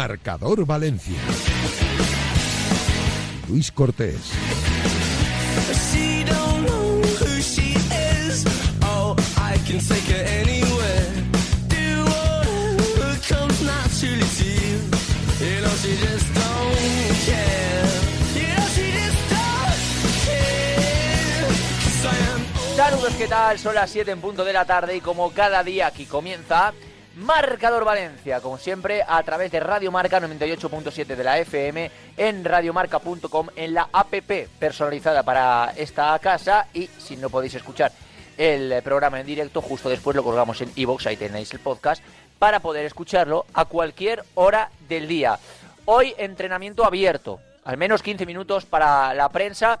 Marcador Valencia. Luis Cortés. Saludos, ¿qué tal? Son las 7 en punto de la tarde y como cada día aquí comienza Marcador Valencia, como siempre, a través de Radio Marca 98.7 de la FM, en radiomarca.com, en la APP personalizada para esta casa y si no podéis escuchar el programa en directo, justo después lo colgamos en iVoox, ahí tenéis el podcast, para poder escucharlo a cualquier hora del día. Hoy entrenamiento abierto, al menos 15 minutos para la prensa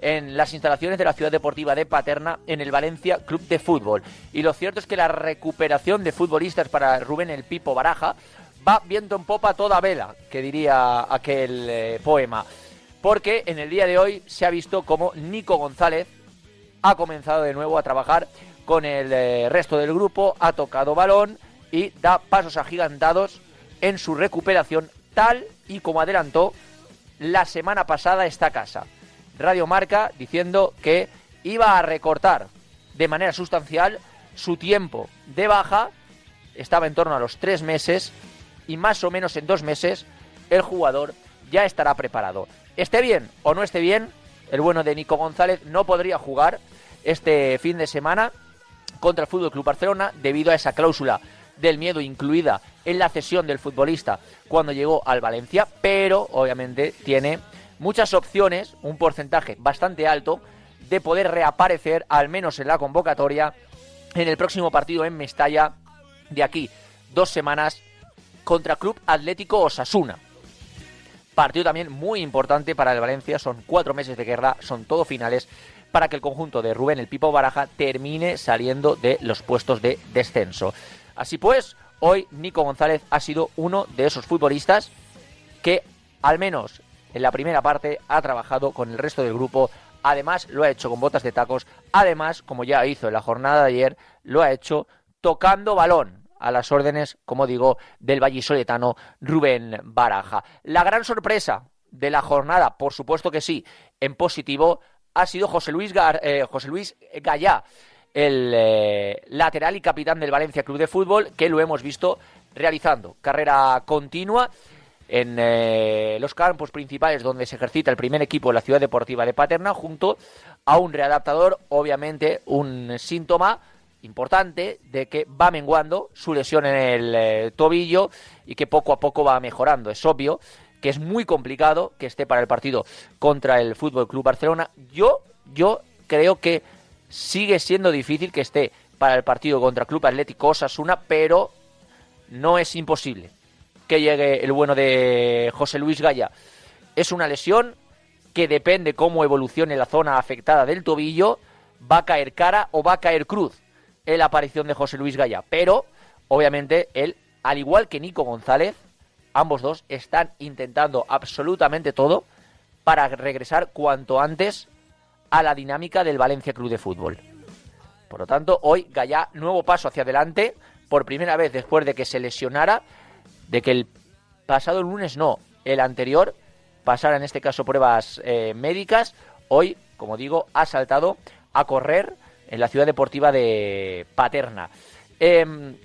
en las instalaciones de la Ciudad Deportiva de Paterna en el Valencia Club de Fútbol. Y lo cierto es que la recuperación de futbolistas para Rubén el Pipo Baraja va viento en popa toda vela, que diría aquel eh, poema. Porque en el día de hoy se ha visto como Nico González ha comenzado de nuevo a trabajar con el eh, resto del grupo, ha tocado balón y da pasos agigantados en su recuperación, tal y como adelantó la semana pasada esta casa. Radio Marca diciendo que iba a recortar de manera sustancial su tiempo de baja, estaba en torno a los tres meses y más o menos en dos meses el jugador ya estará preparado. Esté bien o no esté bien, el bueno de Nico González no podría jugar este fin de semana contra el Fútbol Club Barcelona debido a esa cláusula del miedo incluida en la cesión del futbolista cuando llegó al Valencia, pero obviamente tiene muchas opciones, un porcentaje bastante alto, de poder reaparecer, al menos en la convocatoria, en el próximo partido en Mestalla de aquí, dos semanas, contra Club Atlético Osasuna. Partido también muy importante para el Valencia, son cuatro meses de guerra, son todo finales, para que el conjunto de Rubén el Pipo Baraja termine saliendo de los puestos de descenso. Así pues, hoy Nico González ha sido uno de esos futbolistas que al menos en la primera parte ha trabajado con el resto del grupo, además lo ha hecho con botas de tacos, además, como ya hizo en la jornada de ayer, lo ha hecho tocando balón a las órdenes, como digo, del vallisoletano Rubén Baraja. La gran sorpresa de la jornada, por supuesto que sí, en positivo, ha sido José Luis, eh, José Luis Gallá, el eh, lateral y capitán del Valencia Club de Fútbol, que lo hemos visto realizando carrera continua en eh, los campos principales donde se ejercita el primer equipo de la ciudad deportiva de Paterna, junto a un readaptador, obviamente un síntoma importante de que va menguando su lesión en el eh, tobillo y que poco a poco va mejorando. Es obvio que es muy complicado que esté para el partido contra el Fútbol Club Barcelona. Yo, yo creo que sigue siendo difícil que esté para el partido contra Club Atlético Osasuna, pero no es imposible que llegue el bueno de José Luis Gaya. Es una lesión que depende cómo evolucione la zona afectada del tobillo, va a caer cara o va a caer cruz en la aparición de José Luis Gaya. Pero, obviamente, él, al igual que Nico González, ambos dos están intentando absolutamente todo para regresar cuanto antes a la dinámica del Valencia Club de Fútbol. Por lo tanto, hoy Gaya, nuevo paso hacia adelante, por primera vez después de que se lesionara, de que el pasado lunes no, el anterior pasara en este caso pruebas eh, médicas, hoy, como digo, ha saltado a correr en la ciudad deportiva de Paterna. Em,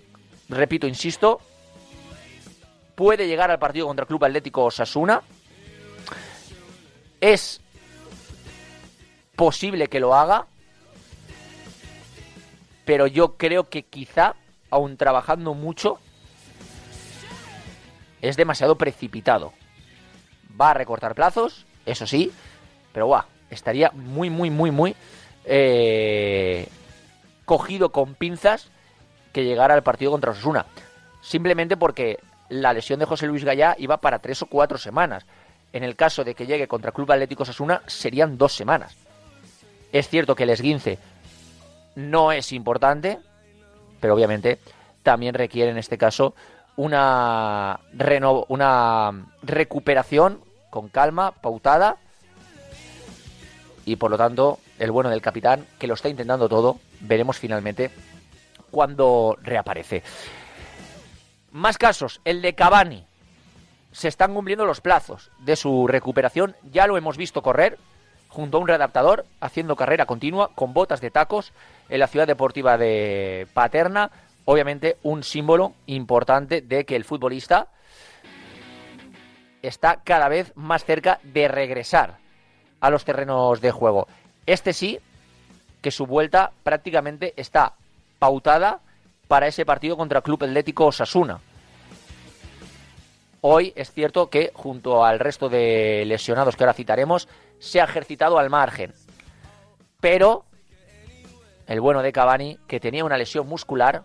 repito, insisto, puede llegar al partido contra el Club Atlético Osasuna. Es posible que lo haga, pero yo creo que quizá, aún trabajando mucho, es demasiado precipitado. Va a recortar plazos, eso sí, pero guau, estaría muy, muy, muy, muy eh, cogido con pinzas que llegara al partido contra Osasuna. Simplemente porque la lesión de José Luis Gallá iba para tres o cuatro semanas. En el caso de que llegue contra Club Atlético Osasuna, serían dos semanas. Es cierto que el esguince no es importante, pero obviamente también requiere en este caso una, una recuperación con calma, pautada, y por lo tanto el bueno del capitán, que lo está intentando todo, veremos finalmente cuando reaparece. Más casos, el de Cavani. se están cumpliendo los plazos de su recuperación. Ya lo hemos visto correr junto a un readaptador, haciendo carrera continua con botas de tacos en la ciudad deportiva de Paterna. Obviamente un símbolo importante de que el futbolista está cada vez más cerca de regresar a los terrenos de juego. Este sí, que su vuelta prácticamente está pautada para ese partido contra el Club Atlético Osasuna. Hoy es cierto que junto al resto de lesionados que ahora citaremos, se ha ejercitado al margen. Pero el bueno de Cavani, que tenía una lesión muscular,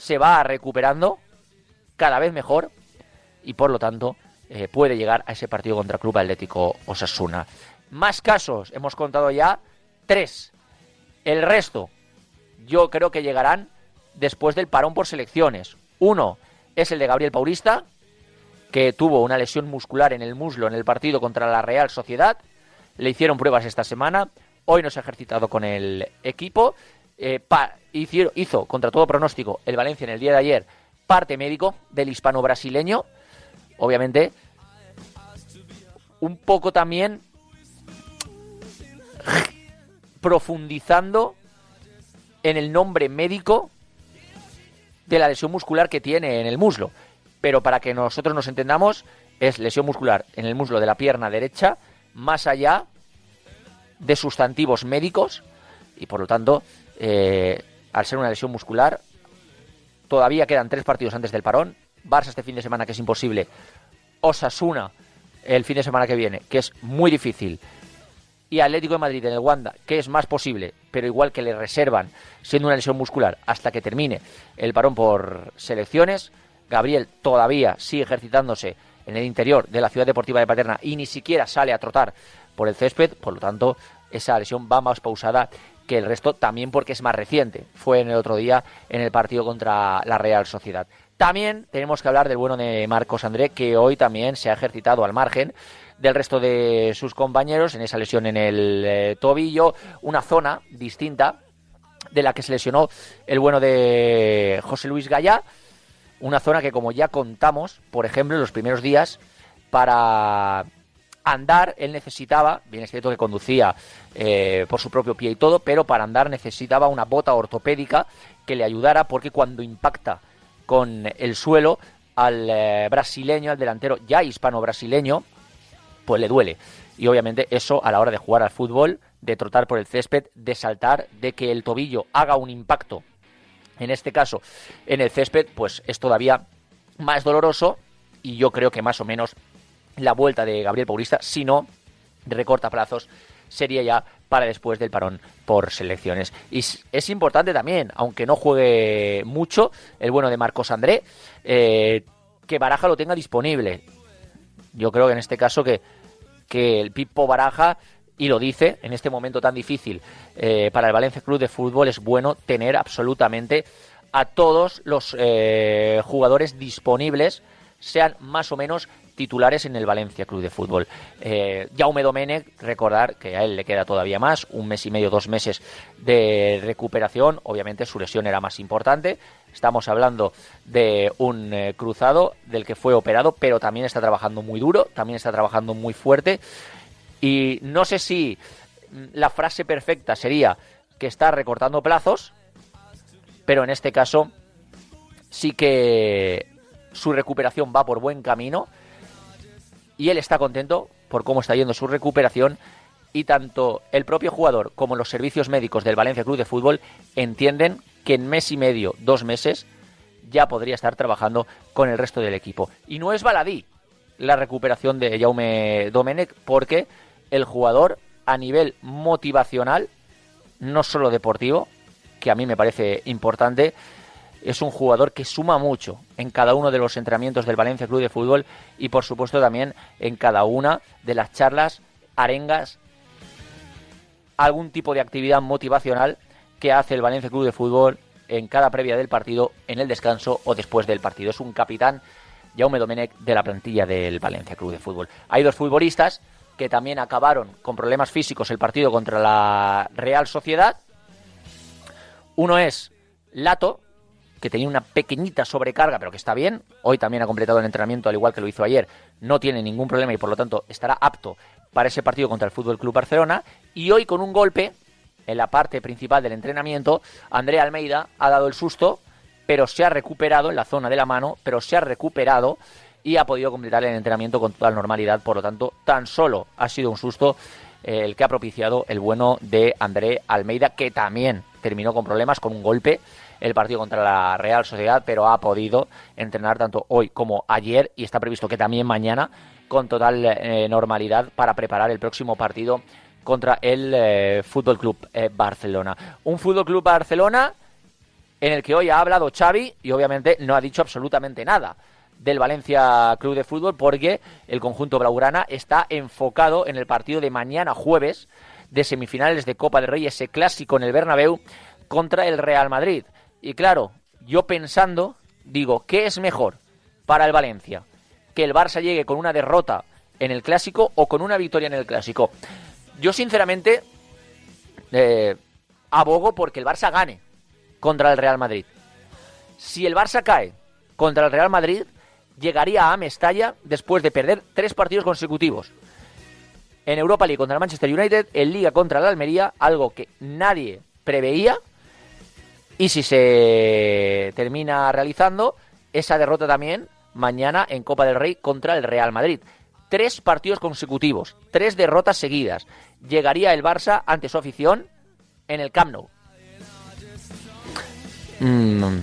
se va recuperando cada vez mejor y por lo tanto eh, puede llegar a ese partido contra Club Atlético Osasuna. Más casos, hemos contado ya tres. El resto, yo creo que llegarán después del parón por selecciones. Uno es el de Gabriel Paulista, que tuvo una lesión muscular en el muslo en el partido contra la Real Sociedad. Le hicieron pruebas esta semana. Hoy no se ha ejercitado con el equipo. Eh, hizo, hizo, contra todo pronóstico, el Valencia en el día de ayer parte médico del hispano-brasileño obviamente, un poco también profundizando en el nombre médico de la lesión muscular que tiene en el muslo. Pero para que nosotros nos entendamos, es lesión muscular en el muslo de la pierna derecha, más allá de sustantivos médicos, y por lo tanto, eh, al ser una lesión muscular, todavía quedan tres partidos antes del parón, Barça este fin de semana, que es imposible. Osasuna el fin de semana que viene, que es muy difícil. Y Atlético de Madrid en el Wanda, que es más posible, pero igual que le reservan, siendo una lesión muscular, hasta que termine el parón por selecciones. Gabriel todavía sigue ejercitándose en el interior de la ciudad deportiva de Paterna y ni siquiera sale a trotar por el césped, por lo tanto, esa lesión va más pausada que el resto, también porque es más reciente. Fue en el otro día en el partido contra la Real Sociedad. También tenemos que hablar del bueno de Marcos André, que hoy también se ha ejercitado al margen del resto de sus compañeros en esa lesión en el eh, tobillo, una zona distinta de la que se lesionó el bueno de José Luis Gallá, una zona que como ya contamos, por ejemplo, en los primeros días, para andar él necesitaba, bien es cierto que conducía eh, por su propio pie y todo, pero para andar necesitaba una bota ortopédica que le ayudara porque cuando impacta con el suelo al eh, brasileño, al delantero ya hispano-brasileño, pues le duele. Y obviamente eso a la hora de jugar al fútbol, de trotar por el césped, de saltar, de que el tobillo haga un impacto, en este caso en el césped, pues es todavía más doloroso y yo creo que más o menos la vuelta de Gabriel Paulista, si no recorta plazos, sería ya para después del parón por selecciones. Y es importante también, aunque no juegue mucho, el bueno de Marcos André, eh, que Baraja lo tenga disponible. Yo creo que en este caso que, que el Pipo Baraja, y lo dice, en este momento tan difícil eh, para el Valencia Club de Fútbol, es bueno tener absolutamente a todos los eh, jugadores disponibles, sean más o menos titulares en el Valencia Club de Fútbol. Eh, Jaume Domenech, recordar que a él le queda todavía más, un mes y medio, dos meses de recuperación. Obviamente su lesión era más importante. Estamos hablando de un eh, cruzado del que fue operado, pero también está trabajando muy duro, también está trabajando muy fuerte. Y no sé si la frase perfecta sería que está recortando plazos, pero en este caso sí que su recuperación va por buen camino y él está contento por cómo está yendo su recuperación y tanto el propio jugador como los servicios médicos del Valencia Club de Fútbol entienden que en mes y medio, dos meses, ya podría estar trabajando con el resto del equipo. Y no es baladí la recuperación de Jaume Domenech porque el jugador a nivel motivacional, no solo deportivo, que a mí me parece importante, es un jugador que suma mucho en cada uno de los entrenamientos del Valencia Club de Fútbol y por supuesto también en cada una de las charlas, arengas, algún tipo de actividad motivacional que hace el Valencia Club de Fútbol en cada previa del partido, en el descanso o después del partido. Es un capitán, Jaume Domenech, de la plantilla del Valencia Club de Fútbol. Hay dos futbolistas que también acabaron con problemas físicos el partido contra la Real Sociedad. Uno es Lato, que tenía una pequeñita sobrecarga, pero que está bien. Hoy también ha completado el entrenamiento, al igual que lo hizo ayer. No tiene ningún problema y por lo tanto estará apto para ese partido contra el Fútbol Club Barcelona. Y hoy, con un golpe en la parte principal del entrenamiento, Andrea Almeida ha dado el susto, pero se ha recuperado en la zona de la mano, pero se ha recuperado y ha podido completar el entrenamiento con total normalidad. Por lo tanto, tan solo ha sido un susto eh, el que ha propiciado el bueno de André Almeida, que también terminó con problemas, con un golpe el partido contra la Real Sociedad, pero ha podido entrenar tanto hoy como ayer y está previsto que también mañana con total eh, normalidad para preparar el próximo partido contra el eh, Fútbol Club eh, Barcelona. Un Fútbol Club Barcelona en el que hoy ha hablado Xavi y obviamente no ha dicho absolutamente nada del Valencia Club de Fútbol porque el conjunto blaugrana está enfocado en el partido de mañana jueves de semifinales de Copa del Rey, ese clásico en el Bernabéu contra el Real Madrid. Y claro, yo pensando, digo, ¿qué es mejor para el Valencia? ¿Que el Barça llegue con una derrota en el clásico o con una victoria en el clásico? Yo sinceramente eh, abogo porque el Barça gane contra el Real Madrid. Si el Barça cae contra el Real Madrid, llegaría a Mestalla después de perder tres partidos consecutivos. En Europa League contra el Manchester United, en Liga contra el Almería, algo que nadie preveía y si se termina realizando, esa derrota también mañana en Copa del Rey contra el Real Madrid. Tres partidos consecutivos, tres derrotas seguidas. Llegaría el Barça ante su afición en el Camp Nou. Mm,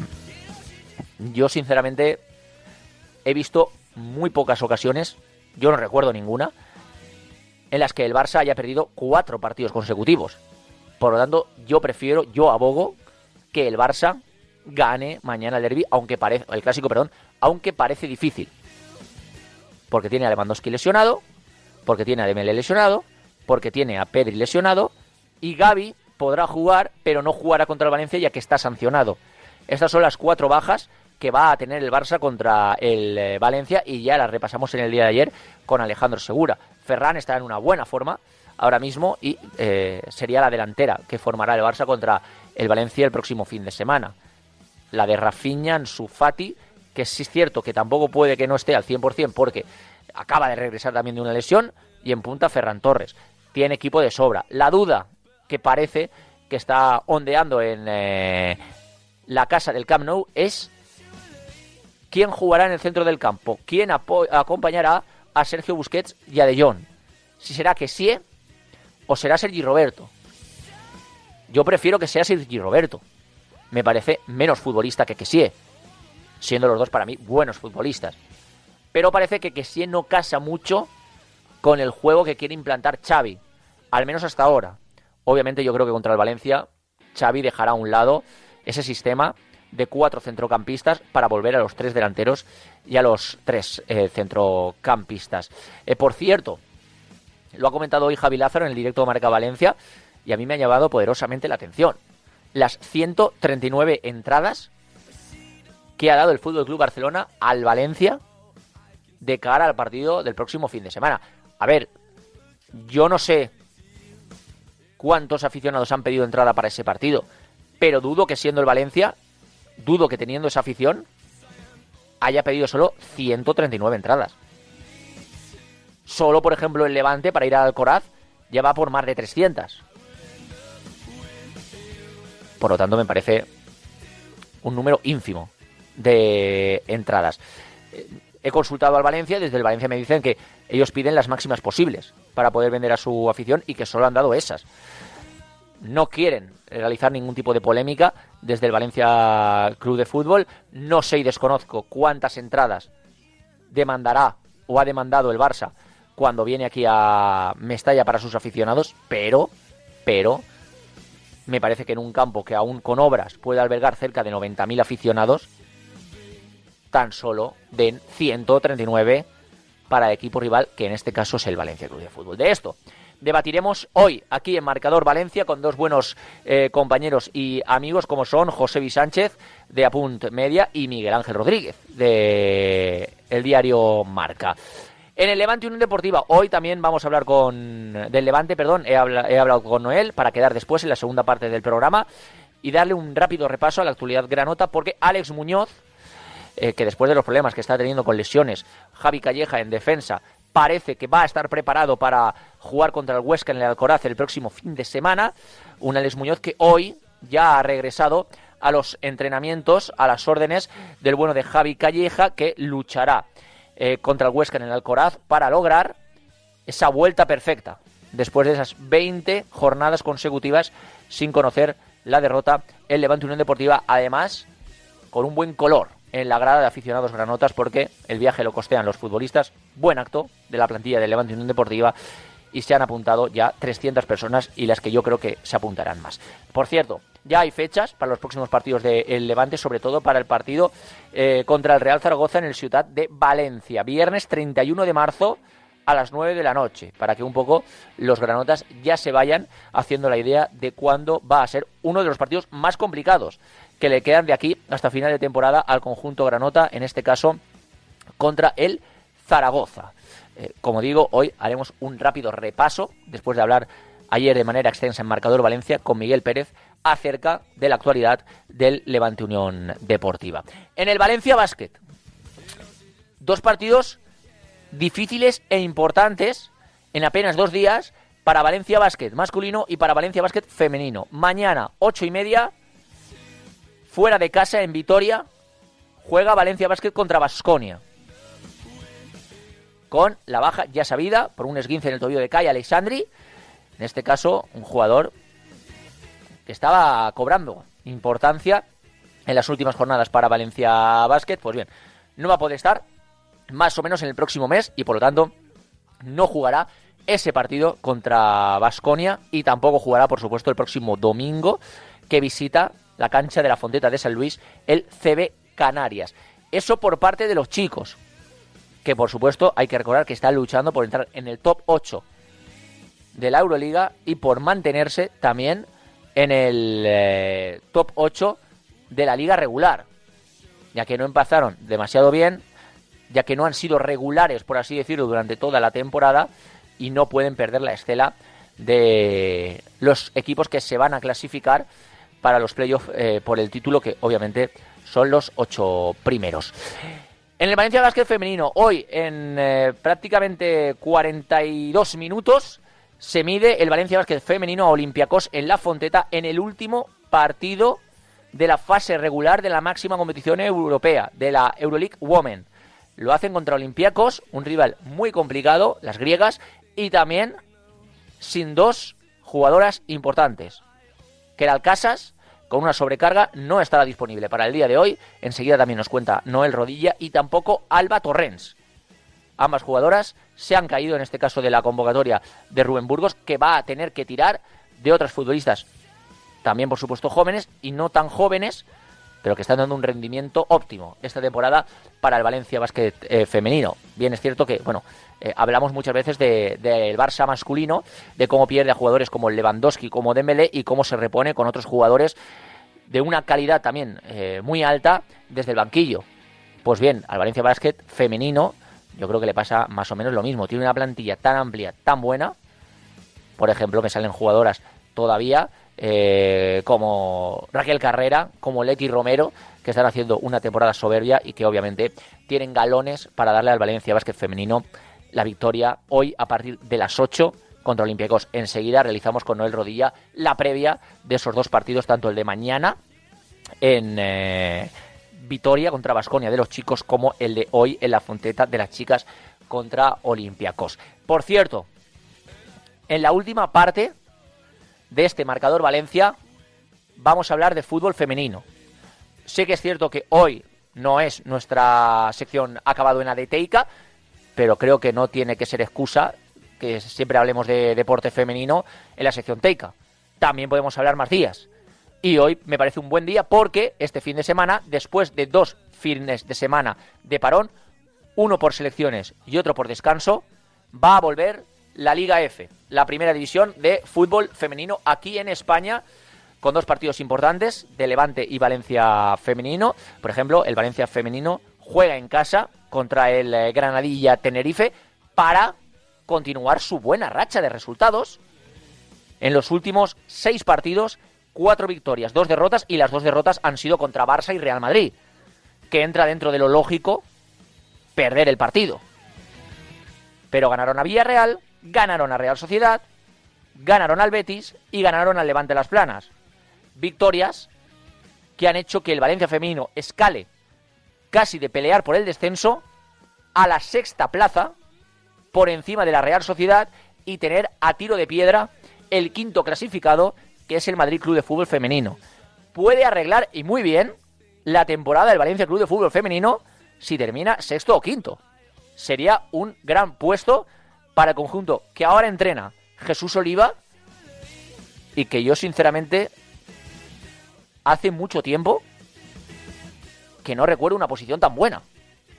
yo sinceramente he visto muy pocas ocasiones, yo no recuerdo ninguna, en las que el Barça haya perdido cuatro partidos consecutivos. Por lo tanto, yo prefiero, yo abogo que el Barça gane mañana el derby, aunque parece, el clásico, perdón, aunque parece difícil. Porque tiene a Lewandowski lesionado, porque tiene a Dembélé lesionado, porque tiene a Pedri lesionado y Gaby podrá jugar, pero no jugará contra el Valencia ya que está sancionado. Estas son las cuatro bajas que va a tener el Barça contra el eh, Valencia y ya las repasamos en el día de ayer con Alejandro Segura. Ferran está en una buena forma ahora mismo y eh, sería la delantera que formará el Barça contra el Valencia el próximo fin de semana. La de Rafinha, Ansu Fati, que sí es cierto que tampoco puede que no esté al 100% porque acaba de regresar también de una lesión, y en punta Ferran Torres. Tiene equipo de sobra. La duda que parece que está ondeando en eh, la casa del Camp Nou es quién jugará en el centro del campo, quién acompañará a Sergio Busquets y a De Jong. Si será que sí o será Sergi Roberto. Yo prefiero que sea Sergi Roberto. Me parece menos futbolista que Kessie, siendo los dos para mí buenos futbolistas. Pero parece que Kessie no casa mucho con el juego que quiere implantar Xavi, al menos hasta ahora. Obviamente yo creo que contra el Valencia Xavi dejará a un lado ese sistema de cuatro centrocampistas para volver a los tres delanteros y a los tres eh, centrocampistas. Eh, por cierto, lo ha comentado hoy Javi Lázaro en el directo de Marca Valencia y a mí me ha llamado poderosamente la atención. Las 139 entradas que ha dado el Fútbol Club Barcelona al Valencia de cara al partido del próximo fin de semana. A ver, yo no sé cuántos aficionados han pedido entrada para ese partido, pero dudo que siendo el Valencia, dudo que teniendo esa afición, haya pedido solo 139 entradas. Solo, por ejemplo, el Levante para ir al Coraz ya va por más de 300. Por lo tanto, me parece un número ínfimo de entradas. He consultado al Valencia, desde el Valencia me dicen que ellos piden las máximas posibles para poder vender a su afición y que solo han dado esas. No quieren realizar ningún tipo de polémica desde el Valencia Club de Fútbol. No sé y desconozco cuántas entradas demandará o ha demandado el Barça cuando viene aquí a Mestalla para sus aficionados, pero, pero, me parece que en un campo que aún con obras puede albergar cerca de 90.000 aficionados, tan solo den 139 para equipo rival, que en este caso es el Valencia Club de Fútbol. De esto debatiremos hoy aquí en Marcador Valencia con dos buenos eh, compañeros y amigos como son José Vi Sánchez de Apunt Media y Miguel Ángel Rodríguez de el diario Marca. En el Levante Unión Deportiva, hoy también vamos a hablar con. Del Levante, perdón, he, hablado con Noel para quedar después en la segunda parte del programa. y darle un rápido repaso a la actualidad granota porque Alex Muñoz, eh, que después de los problemas que está teniendo con lesiones, Javi Calleja en defensa, parece que va a estar preparado para jugar contra el Huesca en el Alcoraz el próximo fin de semana. Un Alex Muñoz que hoy ya ha regresado a los entrenamientos, a las órdenes del bueno de Javi Calleja, que luchará eh, contra el Huesca en el Alcoraz para lograr esa vuelta perfecta después de esas 20 jornadas consecutivas sin conocer la derrota el Levante Unión Deportiva, además con un buen color en la grada de aficionados granotas porque el viaje lo costean los futbolistas, buen acto de la plantilla del Levante Unión Deportiva y se han apuntado ya 300 personas y las que yo creo que se apuntarán más. Por cierto, ya hay fechas para los próximos partidos del Levante, sobre todo para el partido eh, contra el Real Zaragoza en el Ciudad de Valencia, viernes 31 de marzo a las 9 de la noche, para que un poco los granotas ya se vayan haciendo la idea de cuándo va a ser uno de los partidos más complicados que le quedan de aquí hasta final de temporada al conjunto granota, en este caso contra el Zaragoza. Eh, como digo, hoy haremos un rápido repaso, después de hablar ayer de manera extensa en Marcador Valencia con Miguel Pérez acerca de la actualidad del Levante Unión Deportiva. En el Valencia Basket, dos partidos difíciles e importantes en apenas dos días para Valencia Basket masculino y para Valencia Basket femenino. Mañana, ocho y media, fuera de casa en Vitoria, juega Valencia Basket contra Basconia. Con la baja ya sabida por un esguince en el tobillo de Kai Alexandri. En este caso, un jugador que estaba cobrando importancia en las últimas jornadas para Valencia Basket. Pues bien, no va a poder estar más o menos en el próximo mes y por lo tanto no jugará ese partido contra Vasconia y tampoco jugará, por supuesto, el próximo domingo que visita la cancha de la Fonteta de San Luis, el CB Canarias. Eso por parte de los chicos, que por supuesto hay que recordar que están luchando por entrar en el top 8 de la Euroliga y por mantenerse también en el eh, top 8 de la liga regular, ya que no empezaron demasiado bien ya que no han sido regulares, por así decirlo, durante toda la temporada y no pueden perder la estela de los equipos que se van a clasificar para los playoffs eh, por el título, que obviamente son los ocho primeros. En el Valencia Basket femenino, hoy en eh, prácticamente 42 minutos, se mide el Valencia Basket femenino a Olympiacos en la Fonteta en el último partido de la fase regular de la máxima competición europea, de la Euroleague Women. Lo hacen contra Olympiacos, un rival muy complicado, las griegas, y también sin dos jugadoras importantes. Que el Alcasas, con una sobrecarga, no estará disponible para el día de hoy. Enseguida también nos cuenta Noel Rodilla y tampoco Alba Torrens. Ambas jugadoras se han caído en este caso de la convocatoria de Rubén Burgos, que va a tener que tirar de otras futbolistas, también por supuesto jóvenes y no tan jóvenes, pero que están dando un rendimiento óptimo esta temporada para el Valencia Basket eh, femenino. Bien es cierto que, bueno, eh, hablamos muchas veces del de, Barça masculino, de cómo pierde a jugadores como Lewandowski, como Dembélé y cómo se repone con otros jugadores de una calidad también eh, muy alta desde el banquillo. Pues bien, al Valencia Basket femenino yo creo que le pasa más o menos lo mismo. Tiene una plantilla tan amplia, tan buena. Por ejemplo, me salen jugadoras todavía eh, como Raquel Carrera, como Leti Romero, que están haciendo una temporada soberbia y que obviamente tienen galones para darle al Valencia Básquet Femenino la victoria hoy a partir de las 8 contra Olympiacos. Enseguida realizamos con Noel Rodilla la previa de esos dos partidos, tanto el de mañana en eh, Vitoria contra Basconia de los chicos como el de hoy en la Fonteta de las chicas contra Olympiacos. Por cierto, en la última parte de este marcador Valencia, vamos a hablar de fútbol femenino. Sé que es cierto que hoy no es nuestra sección acabado en Adeteica, pero creo que no tiene que ser excusa que siempre hablemos de deporte femenino en la sección Teica. También podemos hablar más días. Y hoy me parece un buen día porque este fin de semana, después de dos fines de semana de parón, uno por selecciones y otro por descanso, va a volver la Liga F, la primera división de fútbol femenino aquí en España, con dos partidos importantes de Levante y Valencia femenino. Por ejemplo, el Valencia femenino juega en casa contra el eh, Granadilla Tenerife para continuar su buena racha de resultados. En los últimos seis partidos, cuatro victorias, dos derrotas y las dos derrotas han sido contra Barça y Real Madrid, que entra dentro de lo lógico perder el partido. Pero ganaron a Villarreal, ganaron a Real Sociedad, ganaron al Betis y ganaron al Levante Las Planas. Victorias que han hecho que el Valencia femenino escale casi de pelear por el descenso a la sexta plaza por encima de la Real Sociedad y tener a tiro de piedra el quinto clasificado que es el Madrid Club de Fútbol Femenino. Puede arreglar y muy bien la temporada del Valencia Club de Fútbol Femenino si termina sexto o quinto. Sería un gran puesto para el conjunto que ahora entrena Jesús Oliva y que yo sinceramente hace mucho tiempo que no recuerdo una posición tan buena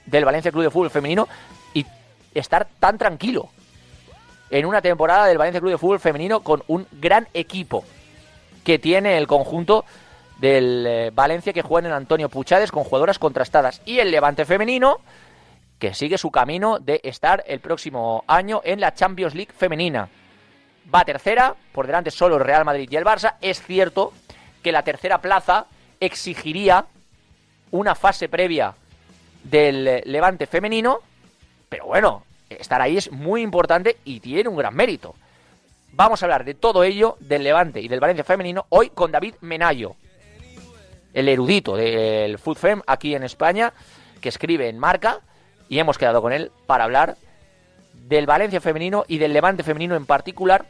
del Valencia Club de Fútbol Femenino y estar tan tranquilo en una temporada del Valencia Club de Fútbol Femenino con un gran equipo que tiene el conjunto del eh, Valencia que juega en Antonio Puchades con jugadoras contrastadas y el Levante femenino que sigue su camino de estar el próximo año en la Champions League femenina. Va tercera, por delante solo el Real Madrid y el Barça. Es cierto que la tercera plaza exigiría una fase previa del eh, Levante femenino, pero bueno, estar ahí es muy importante y tiene un gran mérito. Vamos a hablar de todo ello, del Levante y del Valencia femenino, hoy con David Menayo, el erudito del Food aquí en España, que escribe en Marca, y hemos quedado con él para hablar del Valencia femenino y del Levante femenino en particular,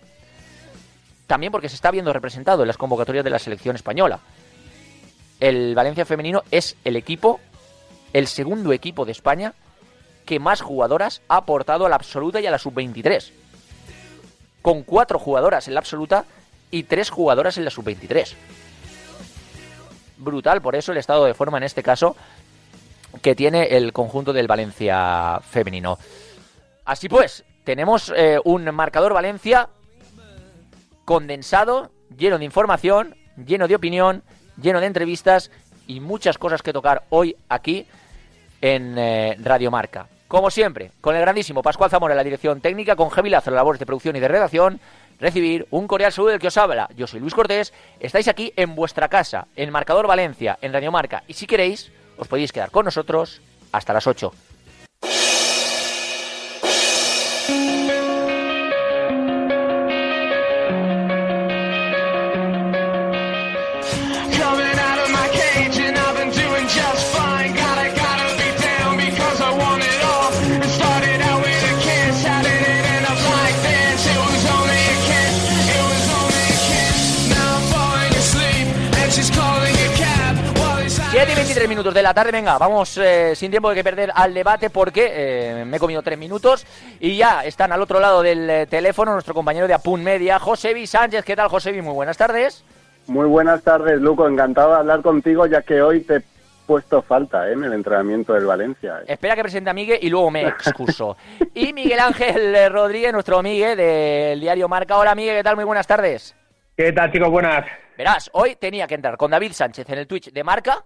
también porque se está viendo representado en las convocatorias de la selección española. El Valencia femenino es el equipo, el segundo equipo de España que más jugadoras ha aportado a la absoluta y a la sub-23. Con cuatro jugadoras en la absoluta y tres jugadoras en la sub-23. Brutal, por eso el estado de forma en este caso que tiene el conjunto del Valencia femenino. Así pues, tenemos eh, un marcador Valencia condensado, lleno de información, lleno de opinión, lleno de entrevistas y muchas cosas que tocar hoy aquí en eh, Radio Marca. Como siempre, con el grandísimo Pascual Zamora en la dirección técnica, con Javi en labores de producción y de redacción, recibir un cordial saludo del que os habla. Yo soy Luis Cortés, estáis aquí en vuestra casa, en Marcador Valencia, en Radio Marca, y si queréis, os podéis quedar con nosotros hasta las 8. Minutos de la tarde. Venga, vamos eh, sin tiempo de que perder al debate porque eh, me he comido tres minutos y ya están al otro lado del eh, teléfono nuestro compañero de Apun Media, Josevi Sánchez. ¿Qué tal, Josevi? Muy buenas tardes. Muy buenas tardes, Luco. Encantado de hablar contigo ya que hoy te he puesto falta en el entrenamiento del Valencia. Espera que presente a Miguel y luego me excuso. y Miguel Ángel Rodríguez, nuestro Miguel del diario Marca. Hola, Miguel, ¿qué tal? Muy buenas tardes. ¿Qué tal, chicos? Buenas. Verás, hoy tenía que entrar con David Sánchez en el Twitch de Marca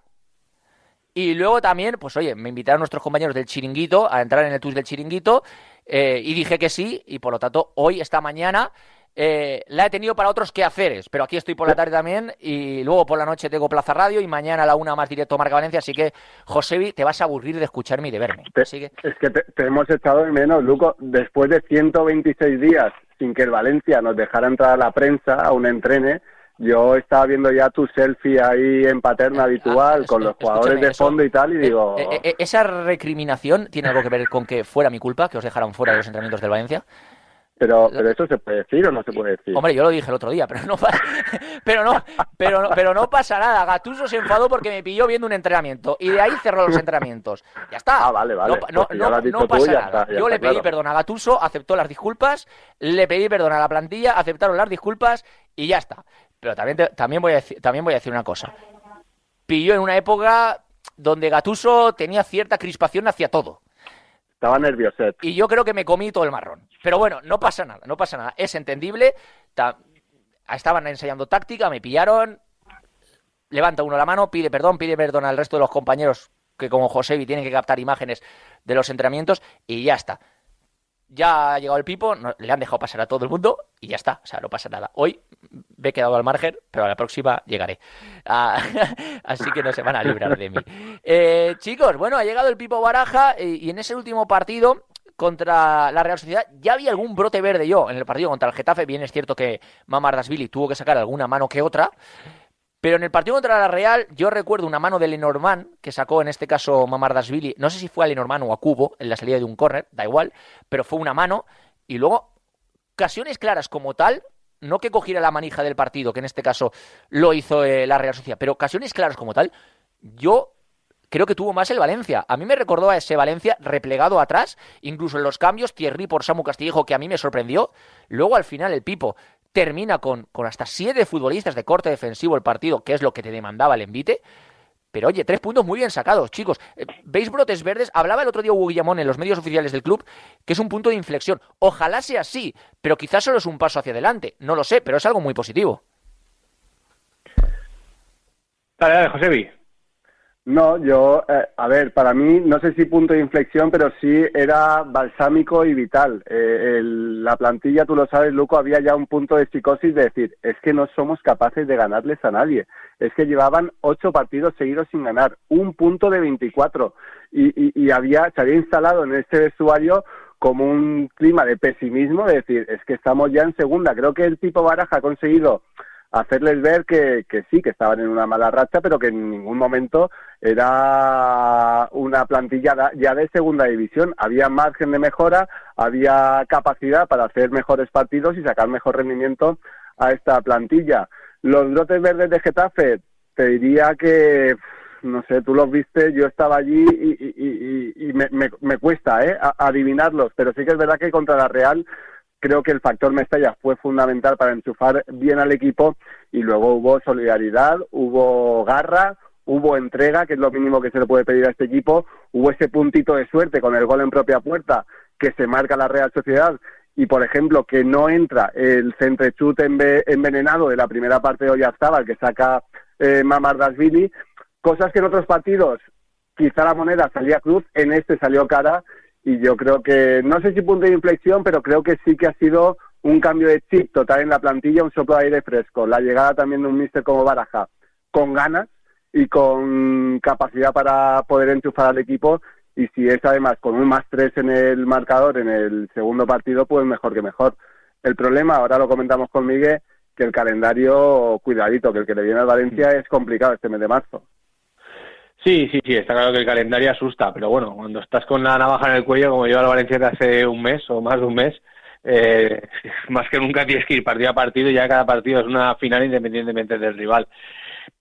y luego también, pues oye, me invitaron nuestros compañeros del chiringuito a entrar en el Twitch del chiringuito eh, y dije que sí y por lo tanto hoy, esta mañana, eh, la he tenido para otros quehaceres, pero aquí estoy por la tarde también y luego por la noche tengo Plaza Radio y mañana a la una más directo Marca Valencia, así que Josevi, te vas a aburrir de escucharme y de verme. Es que te, hemos echado de menos, Luco, después de 126 días sin que el Valencia nos dejara entrar a la prensa a un entrene, yo estaba viendo ya tu selfie ahí en paterna habitual con los jugadores de fondo y tal y eh, digo... Eh, eh, ¿Esa recriminación tiene algo que ver con que fuera mi culpa, que os dejaran fuera de los entrenamientos del Valencia? Pero, pero eso se puede decir o no se puede decir. Hombre, yo lo dije el otro día, pero no, pero no, pero no, pero no pasa nada. Gatuso se enfadó porque me pilló viendo un entrenamiento y de ahí cerró los entrenamientos. Ya está. Ah, vale, vale. No, pues pasa nada. yo le pedí perdón a Gatuso, aceptó las disculpas, le pedí perdón a la plantilla, aceptaron las disculpas y ya está. Pero también, también, voy a decir, también voy a decir una cosa. Pilló en una época donde Gatuso tenía cierta crispación hacia todo. Estaba nervioso. Y yo creo que me comí todo el marrón. Pero bueno, no pasa nada, no pasa nada. Es entendible. estaban ensayando táctica, me pillaron. Levanta uno la mano, pide perdón, pide perdón al resto de los compañeros que como Josevi tienen que captar imágenes de los entrenamientos y ya está ya ha llegado el Pipo, le han dejado pasar a todo el mundo y ya está, o sea, no pasa nada. Hoy me he quedado al margen, pero a la próxima llegaré. Ah, así que no se van a librar de mí. Eh, chicos, bueno, ha llegado el Pipo Baraja y, en ese último partido contra la Real Sociedad ya había algún brote verde yo en el partido contra el Getafe. Bien es cierto que Mamardasvili tuvo que sacar alguna mano que otra. Pero en el partido contra la Real, yo recuerdo una mano de Lenormand, que sacó en este caso Mamardasvili, no sé si fue a Lenormand o a Cubo, en la salida de un córner, da igual, pero fue una mano, y luego, ocasiones claras como tal, no que cogiera la manija del partido, que en este caso lo hizo eh, la Real Sociedad, pero ocasiones claras como tal, yo creo que tuvo más el Valencia. A mí me recordó a ese Valencia replegado atrás, incluso en los cambios, Thierry por Samu Castillejo, que a mí me sorprendió. Luego al final el Pipo termina con, con hasta siete futbolistas de corte defensivo el partido, que es lo que te demandaba el envite. Pero oye, tres puntos muy bien sacados, chicos. Eh, ¿Veis brotes verdes? Hablaba el otro día Hugo Guillamón en los medios oficiales del club que es un punto de inflexión. Ojalá sea así, pero quizás solo es un paso hacia adelante. No lo sé, pero es algo muy positivo. Dale, dale. No, yo, eh, a ver, para mí, no sé si punto de inflexión, pero sí era balsámico y vital. Eh, la plantilla, tú lo sabes, Luco, había ya un punto de psicosis de decir, es que no somos capaces de ganarles a nadie. Es que llevaban ocho partidos seguidos sin ganar, un punto de 24. Y, y, había, se había instalado en este vestuario como un clima de pesimismo, de decir, es que estamos ya en segunda. Creo que el tipo Baraja ha conseguido hacerles ver que, que, sí, que estaban en una mala racha, pero que en ningún momento era una plantilla ya de segunda división. Había margen de mejora, había capacidad para hacer mejores partidos y sacar mejor rendimiento a esta plantilla. Los brotes verdes de Getafe, te diría que, no sé, tú los viste, yo estaba allí y, y, me, me, cuesta ¿eh? adivinarlos, pero sí que es verdad que contra la Real creo que el factor Mestalla fue fundamental para enchufar bien al equipo y luego hubo solidaridad, hubo garra, hubo entrega, que es lo mínimo que se le puede pedir a este equipo, hubo ese puntito de suerte con el gol en propia puerta que se marca la Real Sociedad y, por ejemplo, que no entra el centrechut envenenado de la primera parte de Oyarzabal que saca eh, Mamardasvili, cosas que en otros partidos quizá la moneda salía cruz, en este salió cara y yo creo que, no sé si punto de inflexión, pero creo que sí que ha sido un cambio de chip total en la plantilla, un soplo de aire fresco, la llegada también de un mister como Baraja, con ganas y con capacidad para poder enchufar al equipo y si es además con un más tres en el marcador en el segundo partido, pues mejor que mejor. El problema, ahora lo comentamos con Miguel, que el calendario, cuidadito, que el que le viene al Valencia es complicado este mes de marzo. Sí, sí, sí, está claro que el calendario asusta, pero bueno, cuando estás con la navaja en el cuello, como lleva el Valencia de hace un mes o más de un mes, eh, más que nunca tienes que ir partido a partido y ya cada partido es una final independientemente del rival.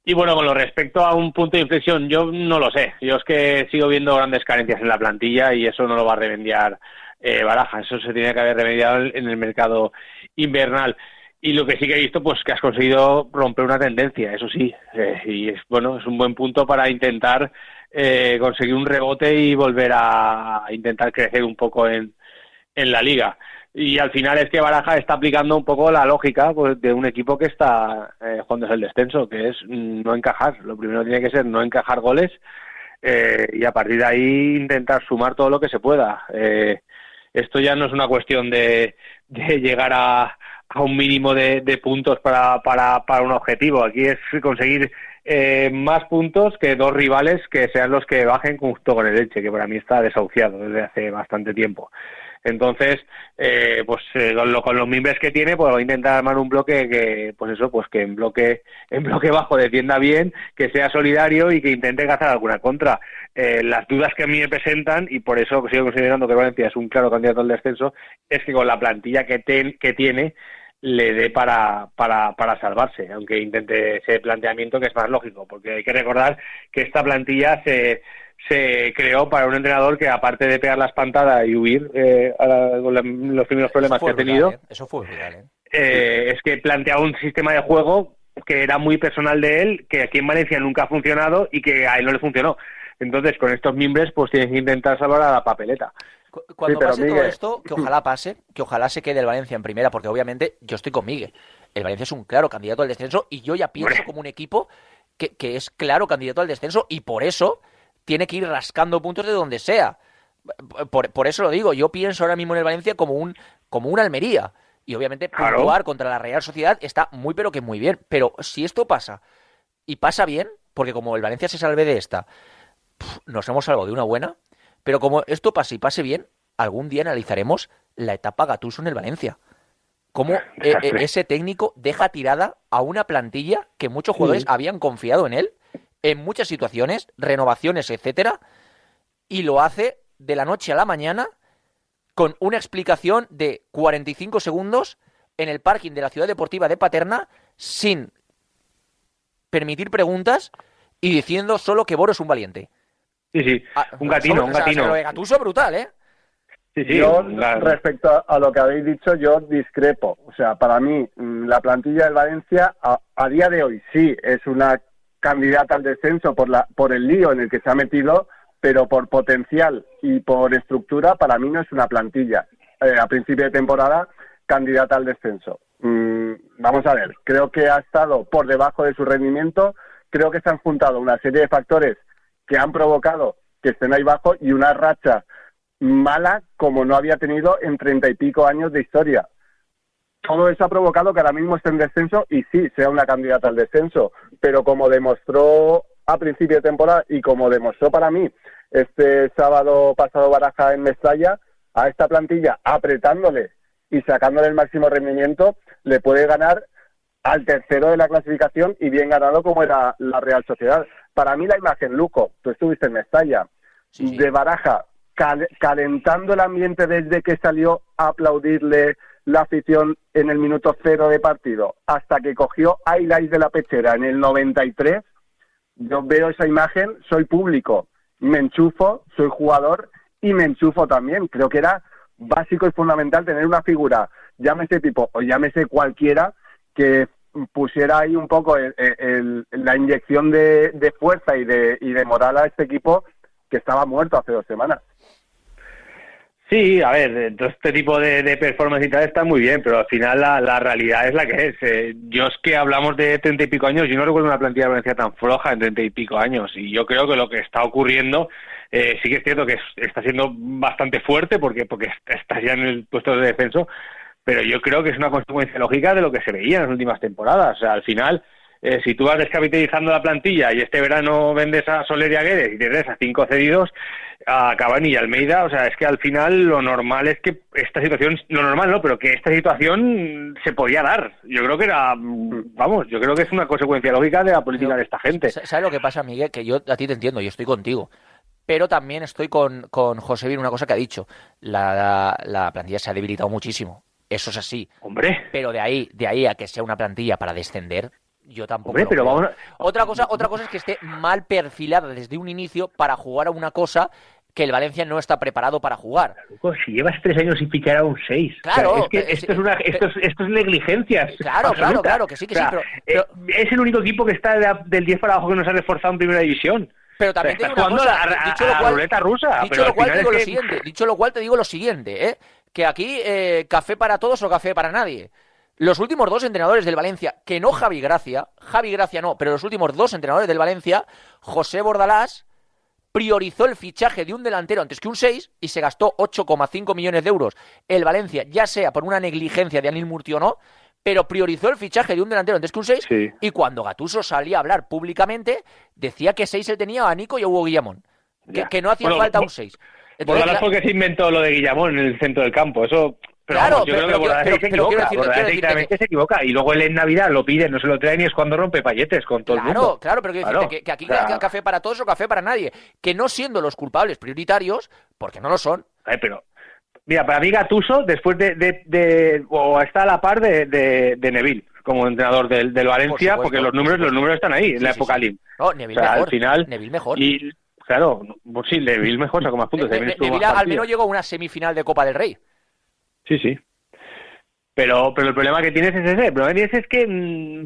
Y bueno, con lo respecto a un punto de inflexión, yo no lo sé. Yo es que sigo viendo grandes carencias en la plantilla y eso no lo va a remediar eh, Baraja. Eso se tiene que haber remediado en el mercado invernal y lo que sí que he visto pues que has conseguido romper una tendencia eso sí. Eh, y es bueno es un buen punto para intentar eh, conseguir un rebote y volver a, intentar crecer un poco en, en la liga. Y al final es que Baraja está aplicando un poco la lógica pues, de un equipo que está eh, jugando el descenso que es no encajar. Lo primero tiene que ser no encajar goles eh, y a partir de ahí intentar sumar todo lo que se pueda. Esto ya no es una cuestión de, de llegar a a un mínimo de, de puntos para, para, para, un objetivo. Aquí es conseguir eh, más puntos que dos rivales que sean los que bajen junto con el Elche, que para mí está desahuciado desde hace bastante tiempo. Entonces, eh, pues eh, con, con, los mimbres que tiene, pues voy a intentar armar un bloque que, pues eso, pues que en bloque, en bloque bajo defienda bien, que sea solidario y que intente cazar alguna contra. Eh, las dudas que a mí me presentan, y por eso sigo considerando que Valencia es un claro candidato al descenso, es que con la plantilla que, ten, que tiene, le dé para, para, para salvarse, aunque intente ese planteamiento que es más lógico, porque hay que recordar que esta plantilla se, se creó para un entrenador que aparte de pegar la espantada y huir eh, con los primeros problemas que ha tenido, ¿eh? eso fue ¿eh? ¿eh? es que planteaba un sistema de juego que era muy personal de él, que aquí en Valencia nunca ha funcionado y que a él no le funcionó. Entonces, con estos mimbres, pues tienes que intentar salvar a la papeleta. Cuando pase todo esto, que ojalá pase, que ojalá se quede el Valencia en primera, porque obviamente yo estoy con Miguel. El Valencia es un claro candidato al descenso y yo ya pienso como un equipo que, es claro candidato al descenso y por eso tiene que ir rascando puntos de donde sea. Por, eso lo digo, yo pienso ahora mismo en el Valencia como un, como una Almería. Y obviamente puntuar contra la Real Sociedad está muy pero que muy bien. Pero si esto pasa y pasa bien, porque como el Valencia se salve de esta, nos hemos salvado de una buena, pero como esto pase y pase bien, algún día analizaremos la etapa Gatuso en el Valencia. Cómo eh, eh, ese técnico deja tirada a una plantilla que muchos jugadores habían confiado en él en muchas situaciones, renovaciones, etcétera, y lo hace de la noche a la mañana con una explicación de 45 segundos en el parking de la ciudad deportiva de Paterna sin permitir preguntas y diciendo solo que Boro es un valiente. Sí, sí, ah, un gatino, un gatino. O Gatuso brutal, ¿eh? Sí, sí, yo, respecto a, lo que habéis dicho, yo discrepo. O sea, para mí, mm, la plantilla del Valencia, a, día de hoy, sí, es una candidata al descenso por, la, por el lío en el que se ha metido, pero por potencial y por estructura, para mí no es una plantilla. Eh, a principio de temporada, candidata al descenso. Mm, vamos a ver, creo que ha estado por debajo de su rendimiento, creo que se han juntado una serie de factores que han provocado que estén ahí bajo y una racha mala como no había tenido en treinta y pico años de historia. Todo eso ha provocado que ahora mismo esté en descenso y sí, sea una candidata al descenso, pero como demostró a principio de temporada y como demostró para mí este sábado pasado Baraja en Mestalla, a esta plantilla apretándole y sacándole el máximo rendimiento, le puede ganar al tercero de la clasificación y bien ganado como era la Real Sociedad. Para mí la imagen, Luco, tú estuviste en Mestalla, de Baraja, calentando el ambiente desde que salió a aplaudirle la afición en el minuto cero de partido hasta que cogió highlights de la pechera en el 93, yo veo esa imagen, soy público, me enchufo, soy jugador y me enchufo también. Creo que era básico y fundamental tener una figura, llámese tipo o llámese cualquiera, que pusiera ahí un poco la inyección de, fuerza y de, y de moral a este equipo que estaba muerto hace dos semanas. Sí, a ver, todo este tipo de, performance y tal está muy bien, pero al final la, realidad es la que es. Eh, yo es que hablamos de treinta y pico años, yo no recuerdo una plantilla de Valencia tan floja en treinta y pico años, y yo creo que lo que está ocurriendo eh, sí que es cierto que está siendo bastante fuerte porque, porque está ya en el puesto de defenso, pero yo creo que es una consecuencia lógica de lo que se veía en las últimas temporadas. O sea, al final, eh, si tú vas descapitalizando la plantilla y este verano vendes a Soler y a Guedes y tienes a cinco cedidos, a Cavani y Almeida, o sea, es que al final lo normal es que esta situación, lo normal no, pero que esta situación se podía dar. Yo creo que era, vamos, yo creo que es una consecuencia lógica de la política de esta gente. ¿Sabes lo que pasa, Miguel? Que yo a ti te entiendo, yo estoy contigo. Pero también estoy con, con José Vir, una cosa que ha dicho. La, la plantilla se ha debilitado muchísimo. Eso es así. Hombre. Pero de ahí, de ahí a que sea una plantilla para descender, yo tampoco. Hombre, pero vamos Otra cosa, otra cosa es que esté mal perfilada desde un inicio para jugar a una cosa que el Valencia no está preparado para jugar. Si llevas tres años sin fichar a un seis. Claro. es que esto, es una, esto, es, esto es negligencia. Claro, claro, claro, que sí, que sí. Eh, es el único equipo que está del 10 para abajo que nos ha reforzado en primera división. Pero también te digo una cosa, dicho lo cual, rusa. Dicho lo cual te digo lo siguiente, dicho lo cual te digo lo siguiente, ¿eh? Que aquí eh, café para todos o café para nadie. Los últimos dos entrenadores del Valencia, que no Javi Gracia, Javi Gracia no, pero los últimos dos entrenadores del Valencia, José Bordalás, priorizó el fichaje de un delantero antes que un 6 y se gastó 8,5 millones de euros el Valencia, ya sea por una negligencia de Anil Murti o no, pero priorizó el fichaje de un delantero antes que un 6 y cuando Gatuso salía a hablar públicamente decía que 6 él tenía a Nico y a Hugo Guillamón, que, no hacía falta un 6. Bordalás porque se inventó lo de Guillamón en el centro del campo, eso pero claro, yo creo que Bordalás se equivoca, decir, se equivoca. Y luego él en Navidad lo pide, no se lo trae ni es cuando rompe payetes con todo el mundo. Claro, pero quiero decirte que, aquí hay café para todos o café para nadie. Que no siendo los culpables prioritarios, porque no lo son. pero, mira, para mí Gatuso, después de, de, o está a la par de, de, Neville como entrenador del, del Valencia, porque los números los números están ahí, en la época Lim. No, Neville mejor. Al final, Neville mejor. Y, claro, pues sí, Neville mejor, sacó más puntos. Neville al menos llegó a una semifinal de Copa del Rey. Sí, sí. Pero, pero el problema que tienes es ese. El problema que tienes es que mm,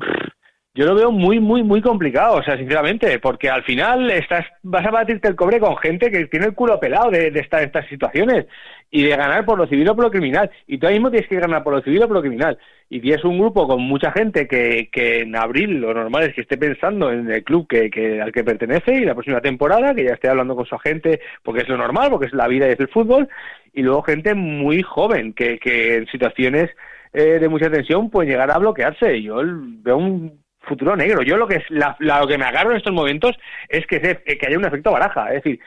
yo lo veo muy, muy, muy complicado, o sea, sinceramente, porque al final estás, vas a batirte el cobre con gente que tiene el culo pelado de, estar en estas situaciones y de ganar por lo civil o por lo criminal. Y tú mismo tienes que ganar por lo civil o por lo criminal. Y tienes un grupo con mucha gente que, que en abril lo normal es que esté pensando en el club que, que, al que pertenece y la próxima temporada, que ya esté hablando con su agente, porque es lo normal, porque es la vida y es el fútbol. Y luego gente muy joven, que, que en situaciones eh, de mucha tensión pueden llegar a bloquearse. Yo veo un futuro negro. Yo lo que es la, lo que me agarro en estos momentos es que, que haya un efecto baraja, es decir,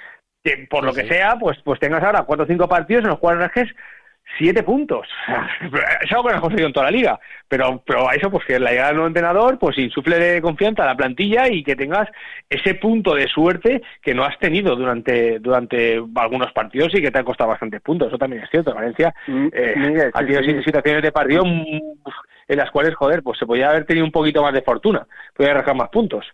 que por lo que sea, pues pues tengas ahora cuatro o cinco partidos en los cuales rajes siete puntos. Es algo que no has conseguido en toda la liga. Pero, pero a eso, pues que la llegada del nuevo entrenador, pues insufle de confianza a la plantilla y que tengas ese punto de suerte que no has tenido durante, durante algunos partidos y que te ha costado bastantes puntos. Eso también es cierto. Valencia mm, eh, ha tenido situaciones de partido en las cuales, joder, pues se podía haber tenido un poquito más de fortuna. Podía arrancar más puntos.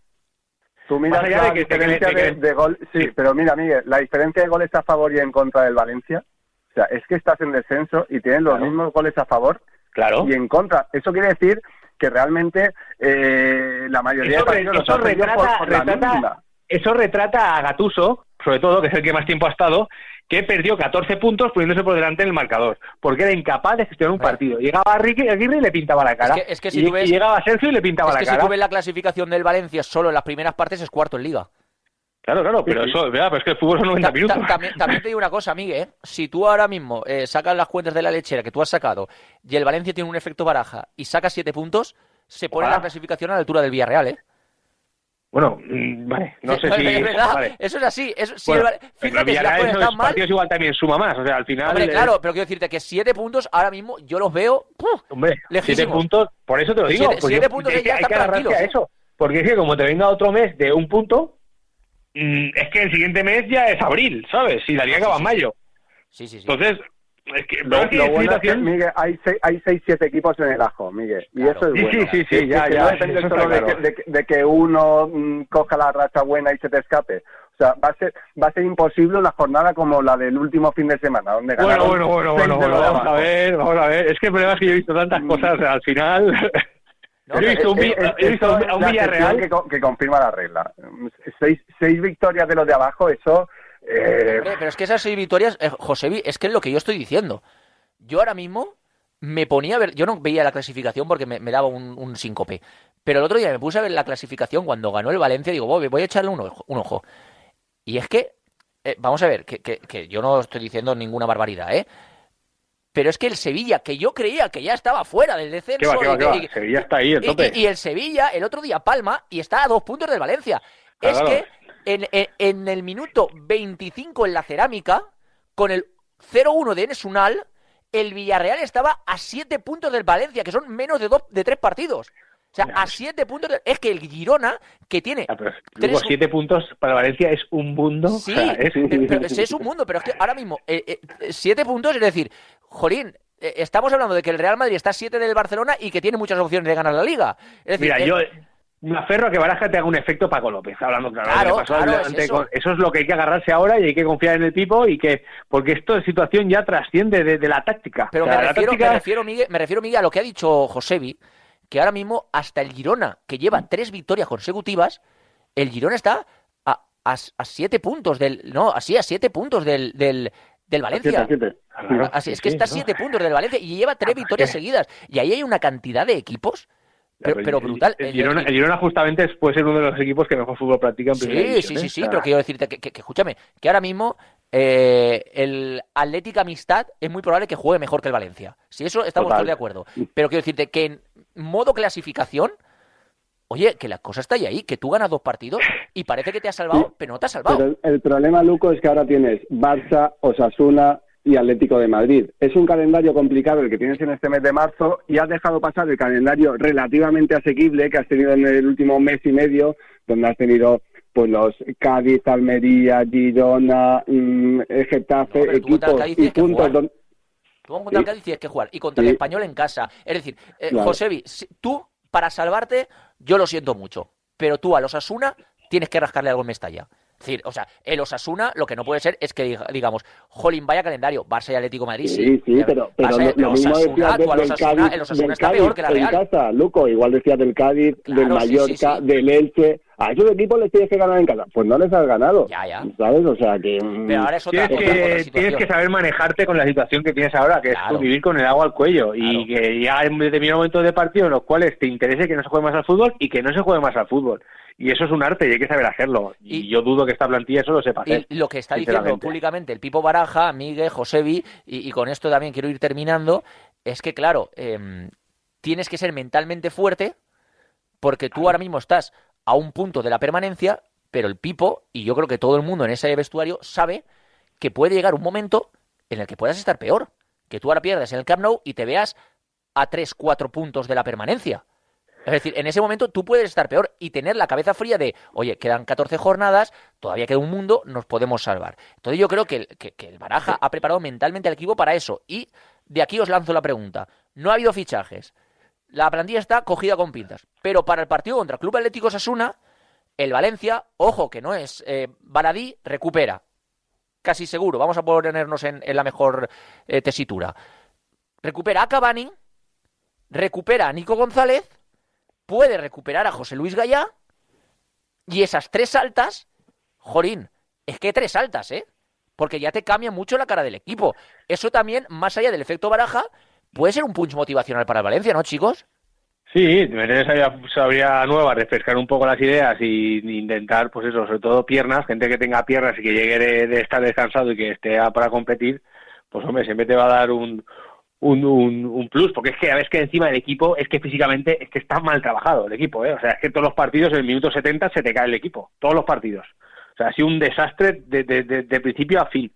Tú miras la diferencia de, gol, sí, pero mira, Miguel, la diferencia de goles a favor y en contra del Valencia o sea, es que estás en descenso y tienes los mismos goles a favor claro. y en contra. Eso quiere decir que realmente eh, la mayoría eso, de partidos eso retrata, Eso retrata a Gatuso, sobre todo, que es el que más tiempo ha estado, que perdió 14 puntos poniéndose por delante en el marcador, porque era incapaz de gestionar un partido. Llegaba Aguirre y le pintaba la cara. Es que, si y, ves, llegaba Sergio y le pintaba la cara. Es que si tú ves la clasificación del Valencia solo en las primeras partes es cuarto en Liga. Claro, claro, pero eso, pero es que el fútbol son 90 minutos. También, te digo una cosa, Miguel, ¿eh? si tú ahora mismo eh, sacas las cuentas de la lechera que tú has sacado y el Valencia tiene un efecto baraja y sacas 7 puntos, se pone la clasificación a la altura del Villarreal, ¿eh? Bueno, mm, vale, no sé si... Verdad, eso es así. Eso, si bueno, el, fíjate, si mal, partidos igual también suma más, o sea, al final... Hombre, claro, pero quiero decirte que 7 puntos ahora mismo yo los veo... Hombre, 7 puntos, por eso te lo digo. 7 puntos es que hay que agarrarse a eso. Porque es que como te venga otro mes de un punto, Mm, es que el siguiente mes ya es abril, ¿sabes? Si la liga acaba en mayo. Sí, sí, sí. Entonces, es que, lo, bueno es que, Miguel, hay seis, hay seis, siete equipos en el ajo, Miguel. Y eso es sí, bueno. Sí, sí, sí, ya, ya. No depende solo de, que, uno mm, coja la racha buena y se te escape. O sea, va a ser, va a ser imposible una jornada como la del último fin de semana, donde Bueno, bueno, bueno, bueno, bueno vamos a ver, vamos a ver. Es que el problema es que yo he visto tantas mm. cosas, al final... he visto, un, he visto a un Villarreal que, que, confirma la regla. Seis, seis victorias de los de abajo, eso... Eh... pero es que esas seis victorias, eh, Josévi, es que es lo que yo estoy diciendo. Yo ahora mismo me ponía a ver, yo no veía la clasificación porque me, daba un, un síncope, pero el otro día me puse a ver la clasificación cuando ganó el Valencia y digo, voy, voy a echarle un ojo. Un ojo. Y es que, eh, vamos a ver, que, que, que yo no estoy diciendo ninguna barbaridad, ¿eh? pero es que el Sevilla, que yo creía que ya estaba fuera del descenso. y, Sevilla está ahí, Y, el Sevilla, el otro día palma y está a dos puntos del Valencia. es que en, el minuto 25 en la cerámica, con el 0-1 de Enesunal, el Villarreal estaba a siete puntos del Valencia, que son menos de, dos, de tres partidos. O sea, a siete puntos. Es que el Girona, que tiene. Ah, siete puntos para Valencia es un mundo. Sí, es... un mundo, pero es que ahora mismo, eh, eh, siete puntos, es decir, Jolín, eh, estamos hablando de que el Real Madrid está a 7 del Barcelona y que tiene muchas opciones de ganar la liga. Mira, yo me aferro a que Baraja te haga un efecto Paco López, hablando claro. eso. es lo que hay que agarrarse ahora y hay que confiar en el tipo y que porque esto de situación ya trasciende de, la táctica. Pero me, refiero, me, refiero, Miguel, me refiero, Miguel, a lo que ha dicho Josevi, que ahora mismo hasta el Girona, que lleva tres victorias consecutivas, el Girona está a, a, siete puntos del... No, así, a siete puntos del, del, del Valencia. Así, es que está a siete puntos del Valencia y lleva tres victorias seguidas. Y ahí hay una cantidad de equipos pero, brutal. El, Girona, justamente puede ser uno de los equipos que mejor fútbol practica en primera Sí, sí, sí, sí, pero quiero decirte que, escúchame, que ahora mismo eh, el Atlético Amistad es muy probable que juegue mejor que el Valencia. Si eso estamos todos de acuerdo. Pero quiero decirte que en modo clasificación, oye, que la cosa está ahí, que tú ganas dos partidos y parece que te has salvado, pero no te has salvado. Pero el problema, Luco, es que ahora tienes Barça, Osasuna, y Atlético de Madrid. Es un calendario complicado el que tienes en este mes de marzo y has dejado pasar el calendario relativamente asequible que has tenido en el último mes y medio, donde has tenido pues los Cádiz, Almería, Girona, mm, Getafe, equipos y puntos donde... Tú contra el Cádiz tienes que jugar. Y contra el Español en casa. Es decir, eh, Josevi, tú para salvarte, yo lo siento mucho, pero tú a los Asuna tienes que rascarle algo en Mestalla decir, o sea, el Osasuna lo que no puede ser es que digamos, jolín, vaya calendario, Barça y Atlético Madrid. Sí, sí, pero, pero lo, mismo decía del, Cádiz, el Osasuna está peor que la Real. En casa, Luco, igual decía del Cádiz, del Mallorca, del Elche. A esos equipos les tienes que ganar en casa. Pues no les has ganado. Ya, ya. ¿Sabes? O sea que. Mm, pero ahora es otra, tienes, que, tienes que saber manejarte con la situación que tienes ahora, que es vivir con el agua al cuello. Y que ya en determinados momentos de partido en los cuales te interese que no se juegue más al fútbol y que no se juegue más al fútbol y eso es un arte y hay que saber hacerlo. Y, yo dudo que esta plantilla eso lo sepa hacer. Y lo que está diciendo públicamente el Pipo Baraja, Miguel, Josevi, y, y con esto también quiero ir terminando, es que, claro, em, tienes que ser mentalmente fuerte porque tú ahora mismo estás a un punto de la permanencia, pero el Pipo, y yo creo que todo el mundo en ese vestuario sabe que puede llegar un momento en el que puedas estar peor. Que tú ahora pierdas en el Camp Nou y te veas a 3, 4 puntos de la permanencia. Es decir, en ese momento tú puedes estar peor y tener la cabeza fría de, oye, quedan 14 jornadas, todavía queda un mundo, nos podemos salvar. Entonces yo creo que el, que, el Baraja ha preparado mentalmente al equipo para eso. Y de aquí os lanzo la pregunta. No ha habido fichajes. La plantilla está cogida con pintas. Pero para el partido contra Club Atlético Sasuna, el Valencia, ojo que no es eh, Baladí, recupera. Casi seguro, vamos a ponernos en, la mejor eh, tesitura. Recupera a Cavani, recupera a Nico González puede recuperar a José Luis Gallá y esas tres altas, Jorín, es que tres altas, ¿eh? Porque ya te cambia mucho la cara del equipo. Eso también, más allá del efecto baraja, puede ser un punch motivacional para el Valencia, ¿no, chicos? Sí, sabría, sabría nueva, refrescar un poco las ideas y intentar, pues eso, sobre todo piernas, gente que tenga piernas y que llegue de estar descansado y que esté para competir, pues hombre, siempre te va a dar un, un, un, plus, porque es que a veces que encima del equipo es que físicamente es que está mal trabajado el equipo, ¿eh? o sea, es que todos los partidos en el minuto 70 se te cae el equipo, todos los partidos. O sea, ha sido un desastre de, de, principio a fin.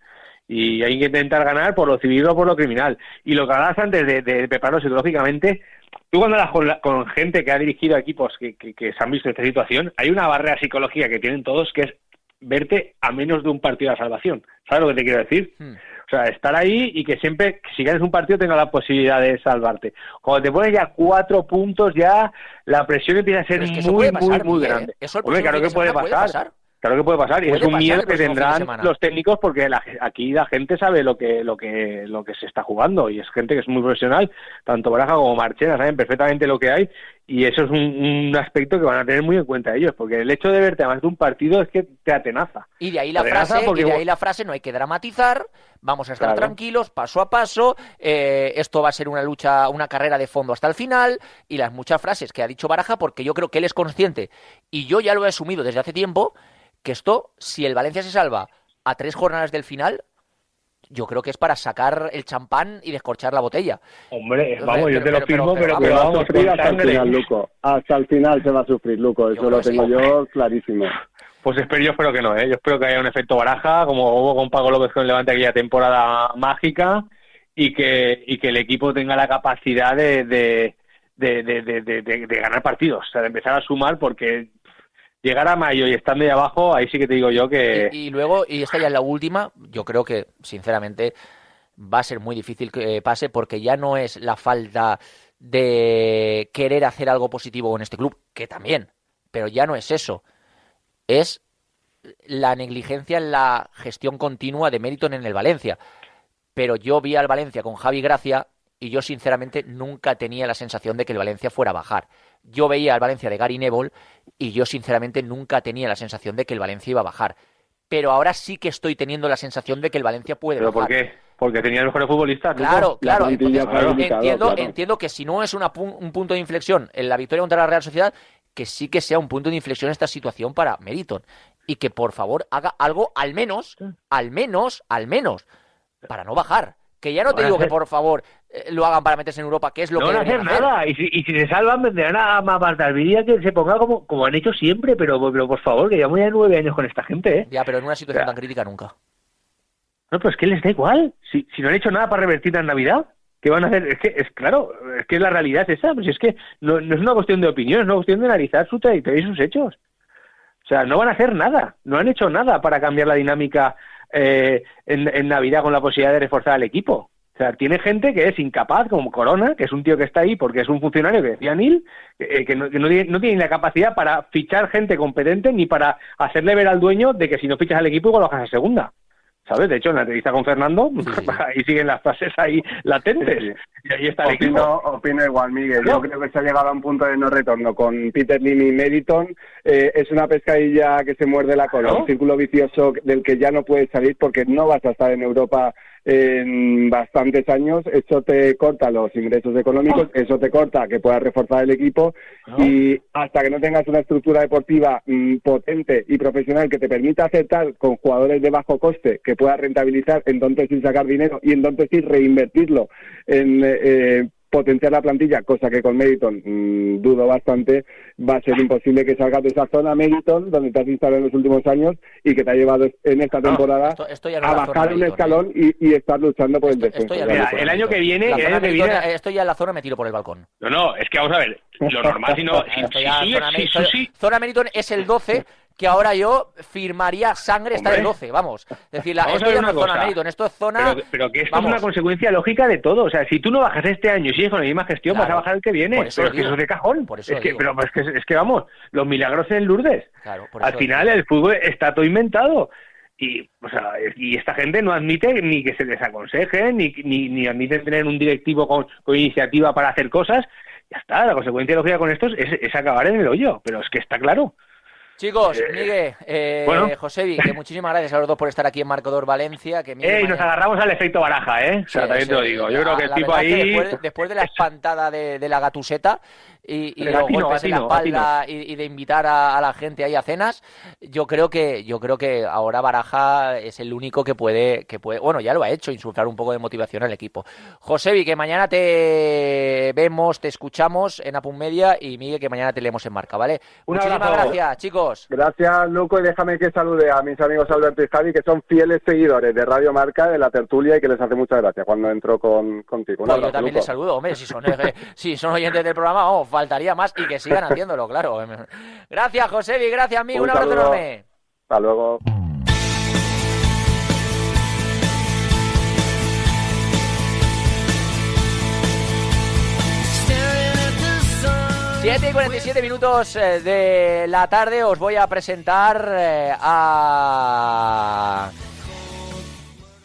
Y hay que intentar ganar por lo civil o por lo criminal. Y lo que hablabas antes de, de prepararlo psicológicamente, tú cuando hablas con, gente que ha dirigido equipos que, que, se han visto en esta situación, hay una barrera psicológica que tienen todos que es verte a menos de un partido de salvación. ¿Sabes lo que te quiero decir? Hmm. O sea, estar ahí y que siempre, si ganas un partido, tenga la posibilidad de salvarte. Cuando te pones ya cuatro puntos, ya la presión empieza a ser muy, muy, muy, grande. ¿eh? claro que puede pasar. Claro que puede pasar y es un miedo que tendrán los técnicos porque aquí la gente sabe lo que lo que lo que se está jugando y es gente que es muy profesional, tanto Baraja como Marchena saben perfectamente lo que hay y eso es un, aspecto que van a tener muy en cuenta ellos porque el hecho de verte más de un partido es que te atenaza. Y de ahí la frase, y de ahí la frase no hay que dramatizar, vamos a estar tranquilos, paso a paso, eh, esto va a ser una lucha, una carrera de fondo hasta el final y las muchas frases que ha dicho Baraja porque yo creo que él es consciente y yo ya lo he asumido desde hace tiempo que esto, si el Valencia se salva a tres jornadas del final, yo creo que es para sacar el champán y descorchar la botella. Hombre, vamos, yo te lo firmo, pero, que va a sufrir hasta el final, Luco. Hasta el final se va a sufrir, Luco. Eso lo tengo yo clarísimo. Pues espero, yo espero que no, ¿eh? Yo espero que haya un efecto baraja, como hubo con Pago López con Levante aquella temporada mágica, y que, y que el equipo tenga la capacidad de, de, de, de, de ganar partidos, o sea, de empezar a sumar, porque llegar a mayo y estando ahí abajo, ahí sí que te digo yo que... Y, luego, y esta ya es la última, yo creo que, sinceramente, va a ser muy difícil que pase porque ya no es la falta de querer hacer algo positivo en este club, que también, pero ya no es eso. Es la negligencia en la gestión continua de mérito en el Valencia. Pero yo vi al Valencia con Javi Gracia y yo sinceramente nunca tenía la sensación de que el Valencia fuera a bajar. Yo veía al Valencia de Gary Neville y yo sinceramente nunca tenía la sensación de que el Valencia iba a bajar. Pero ahora sí que estoy teniendo la sensación de que el Valencia puede ¿Pero bajar. ¿Por qué? Porque tenía los mejores futbolistas. Claro, claro. entiendo, entiendo que si no es una un punto de inflexión en la victoria contra la Real Sociedad, que sí que sea un punto de inflexión esta situación para Meriton. Y que por favor haga algo al menos, al menos, al menos, para no bajar. Que ya no te digo que por favor lo hagan para meterse en Europa, que es lo que no van a hacer nada. Y si, y si se salvan, vendrán a Maldalviría que se ponga como, como han hecho siempre, pero, pero por favor, que llevamos ya nueve años con esta gente, ¿eh? Ya, pero en una situación tan crítica nunca. No, pero es que les da igual. Si, si no han hecho nada para revertir en Navidad, ¿qué van a hacer? Es que, es claro, es que la realidad es esa. Pues es que no, no es una cuestión de opinión, es una cuestión de analizar su trayectoria y sus hechos. O sea, no van a hacer nada, no han hecho nada para cambiar la dinámica eh, en, en Navidad con la posibilidad de reforzar al equipo. O sea, tiene gente que es incapaz, como Corona, que es un tío que está ahí porque es un funcionario que decía Nil, eh, que, no, tiene, no, tiene, la capacidad para fichar gente competente ni para hacerle ver al dueño de que si no fichas al equipo igual lo bajas a segunda. ¿Sabes? De hecho, en la entrevista con Fernando, ahí siguen las frases ahí latentes. Y ahí está el opino, opino igual, Miguel. Yo creo que se ha llegado a un punto de no retorno con Peter Lim y Meriton. Eh, es una pescadilla que se muerde la cola, un círculo vicioso del que ya no puedes salir porque no vas a estar en Europa en bastantes años, eso te corta los ingresos económicos, eso te corta que puedas reforzar el equipo y hasta que no tengas una estructura deportiva mm, potente y profesional que te permita aceptar con jugadores de bajo coste que puedas rentabilizar, entonces sin sacar dinero y entonces sí reinvertirlo en eh, potenciar la plantilla, cosa que con Meriton mm, dudo bastante, va a ser imposible que salgas de esa zona Meriton, donde te has instalado en los últimos años y que te ha llevado en esta temporada a bajar un escalón ¿eh? y, estar luchando por el descenso. el año que viene, el año que viene... Estoy ya en la zona, me tiro por el balcón. No, no, es que vamos a ver, lo normal si no... Si, zona, Meriton es el 12 que ahora yo firmaría sangre estar en 12, vamos. Es decir, la, esto ya no es zona mérito, esto es zona... Pero, que esto es una consecuencia lógica de todo. O sea, si tú no bajas este año y sigues con la misma gestión, vas a bajar el que viene. pero es que eso es de cajón. Por eso es que, pero es que, es que, vamos, los milagros en Lourdes. Al final el fútbol está todo inventado. Y, o sea, y esta gente no admite ni que se les aconseje, ni, ni, ni admiten tener un directivo con, con iniciativa para hacer cosas. Ya está, la consecuencia lógica con estos es, es acabar en el hoyo. Pero es que está claro. Chicos, eh, Miguel, eh, Josevi, que muchísimas gracias a los dos por estar aquí en Marcador Valencia. Que y nos agarramos al efecto baraja, ¿eh? O sea, también te lo digo. Yo creo que el tipo ahí. Después, de la espantada de, la gatuseta y, y los golpes en la espalda y, de invitar a, la gente ahí a cenas, yo creo que yo creo que ahora Baraja es el único que puede, que puede, bueno, ya lo ha hecho, insultar un poco de motivación al equipo. Josevi, que mañana te vemos, te escuchamos en Apun Media y Miguel, que mañana te leemos en marca, ¿vale? Muchísimas gracias, chicos. Gracias, Luco, y déjame que salude a mis amigos Alberto y Javi, que son fieles seguidores de Radio Marca, de la tertulia, y que les hace muchas gracias cuando entro con, contigo. Pues yo también les saludo, hombre, si son, eh, si son oyentes del programa, oh, faltaría más y que sigan haciéndolo, claro. Gracias, Josevi, gracias, amigo, un, un abrazo enorme. Hasta luego. 7 y 47 minutos eh, de la tarde os voy a presentar eh, a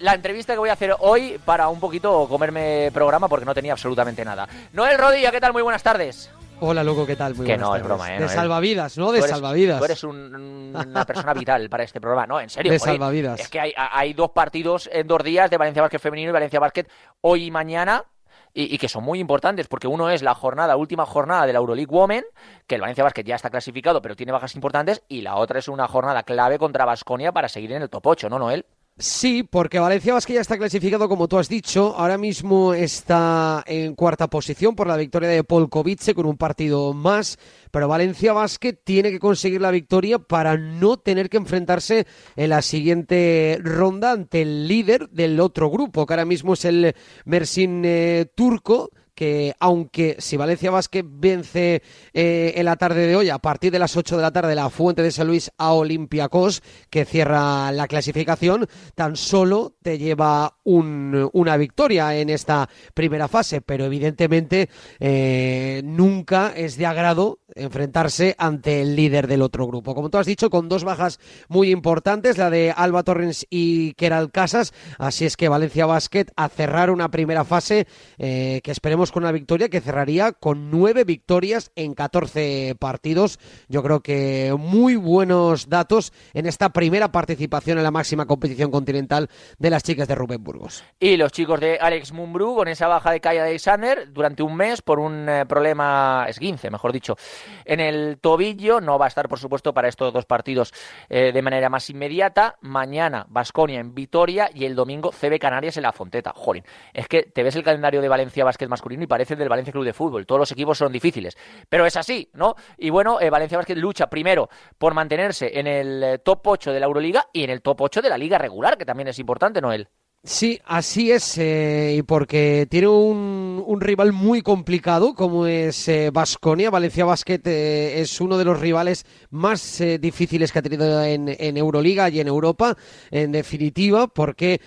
la entrevista que voy a hacer hoy para un poquito comerme programa porque no tenía absolutamente nada. Noel Rodilla, ¿qué tal? Muy buenas tardes. Hola, loco, ¿qué tal? Muy que no, es broma, ¿eh? De salvavidas, ¿no? De salvavidas. Tú eres una persona vital para este programa, ¿no? En serio. De salvavidas. Es que hay, hay, dos partidos en dos días de Valencia Basket femenino y Valencia Basket hoy y mañana y, que son muy importantes, porque uno es la jornada, última jornada de la Euroleague Women, que el Valencia Basket ya está clasificado, pero tiene bajas importantes, y la otra es una jornada clave contra Basconia para seguir en el top 8, ¿no, Noel? Sí, porque Valencia Basket ya está clasificado, como tú has dicho. Ahora mismo está en cuarta posición por la victoria de Polkovice con un partido más. Pero Valencia Basket tiene que conseguir la victoria para no tener que enfrentarse en la siguiente ronda ante el líder del otro grupo, que ahora mismo es el Mersin eh, turco que aunque si Valencia Vázquez vence eh, en la tarde de hoy, a partir de las 8 de la tarde, la Fuente de San Luis a Olympiacos, que cierra la clasificación, tan solo te lleva una victoria en esta primera fase, pero evidentemente eh, nunca es de agrado enfrentarse ante el líder del otro grupo. Como tú has dicho, con dos bajas muy importantes, la de Alba Torrens y Keral Casas, así es que Valencia Basket a cerrar una primera fase eh, que esperemos con una victoria que cerraría con nueve victorias en 14 partidos. Yo creo que muy buenos datos en esta primera participación en la máxima competición continental de las chicas de Rubén Burgos. Y los chicos de Alex Mumbrú con esa baja de Kaya Alexander durante un mes por un eh, problema esguince, mejor dicho, en el tobillo. No va a estar, por supuesto, para estos dos partidos eh, de manera más inmediata. Mañana Basconia en Vitoria y el domingo CB Canarias en la Fonteta. Jolín, es que te ves el calendario de Valencia Básquet masculino y parece del Valencia Club de Fútbol. Todos los equipos son difíciles, pero es así, ¿no? Y bueno, eh, Valencia Basket lucha primero por mantenerse en el eh, top 8 de la Euroliga y en el top 8 de la Liga regular, que también es importante, Noel. Sí, así es, eh, y porque tiene un, un, rival muy complicado como es Vasconia. Valencia Basket es uno de los rivales más difíciles que ha tenido en, en, Euroliga y en Europa, en definitiva, porque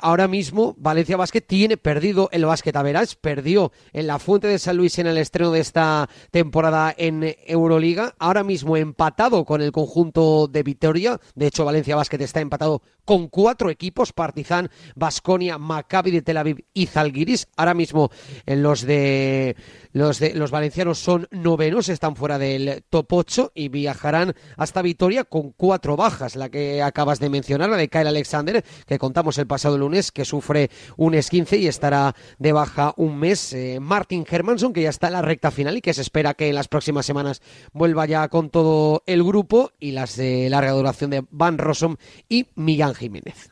ahora mismo Valencia Basket tiene perdido el básquet a veras, perdió en la Fuente de San Luis en el estreno de esta temporada en Euroliga, ahora mismo empatado con el conjunto de Vitoria. De hecho, Valencia Basket está empatado con cuatro equipos, Partizan, Basconia, Maccabi de Tel Aviv y Zalgiris. Ahora mismo en los de Los, de, los valencianos son novenos, están fuera del top 8 y viajarán hasta Vitoria con cuatro bajas. La que acabas de mencionar, la de Kyle Alexander, que contamos el pasado lunes, que sufre un esquince y estará de baja un mes. Eh, Martin Hermanson, que ya está en la recta final y que se espera que en las próximas semanas vuelva ya con todo el grupo. Y las de larga duración de Van Rossum y Millán Jiménez.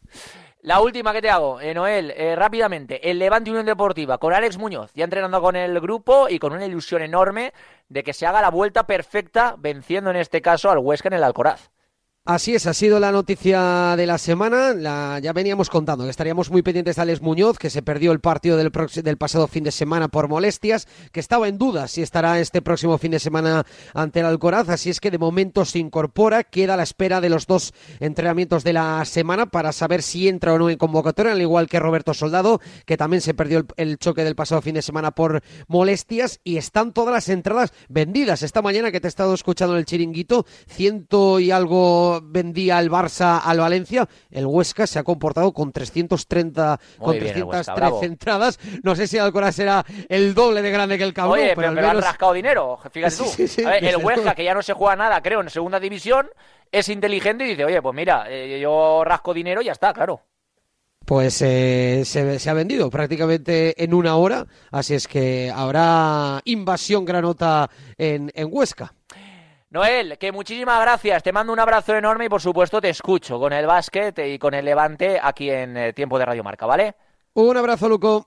La última que te hago, eh, Noel, eh, rápidamente. El Levante Unión Deportiva con Alex Muñoz, ya entrenando con el grupo y con una ilusión enorme de que se haga la vuelta perfecta, venciendo en este caso al Huesca en el Alcoraz. Así es, ha sido la noticia de la semana. La, ya veníamos contando que estaríamos muy pendientes de Alex Muñoz, que se perdió el partido del, del, pasado fin de semana por molestias, que estaba en duda si estará este próximo fin de semana ante el Alcoraz. Así es que de momento se incorpora, queda a la espera de los dos entrenamientos de la semana para saber si entra o no en convocatoria, al igual que Roberto Soldado, que también se perdió el, el choque del pasado fin de semana por molestias. Y están todas las entradas vendidas. Esta mañana que te he estado escuchando en el chiringuito, ciento y algo vendía el Barça al Valencia, el Huesca se ha comportado con 330, Muy con bien, el 313 Huesca, entradas. No sé si Alcoraz será el doble de grande que el cabrón, Oye, pero, pero, al han rascado dinero, fíjate tú. Sí, sí, A ver, desde el Huesca, que ya no se juega nada, creo, en segunda división, es inteligente y dice, oye, pues mira, eh, yo rasco dinero y ya está, claro. Pues eh, se, se ha vendido prácticamente en una hora, así es que habrá invasión granota en, en Huesca. Noel, que muchísimas gracias, te mando un abrazo enorme y por supuesto te escucho con el básquet y con el levante aquí en eh, Tiempo de Radio Marca, ¿vale? Un abrazo, Luco.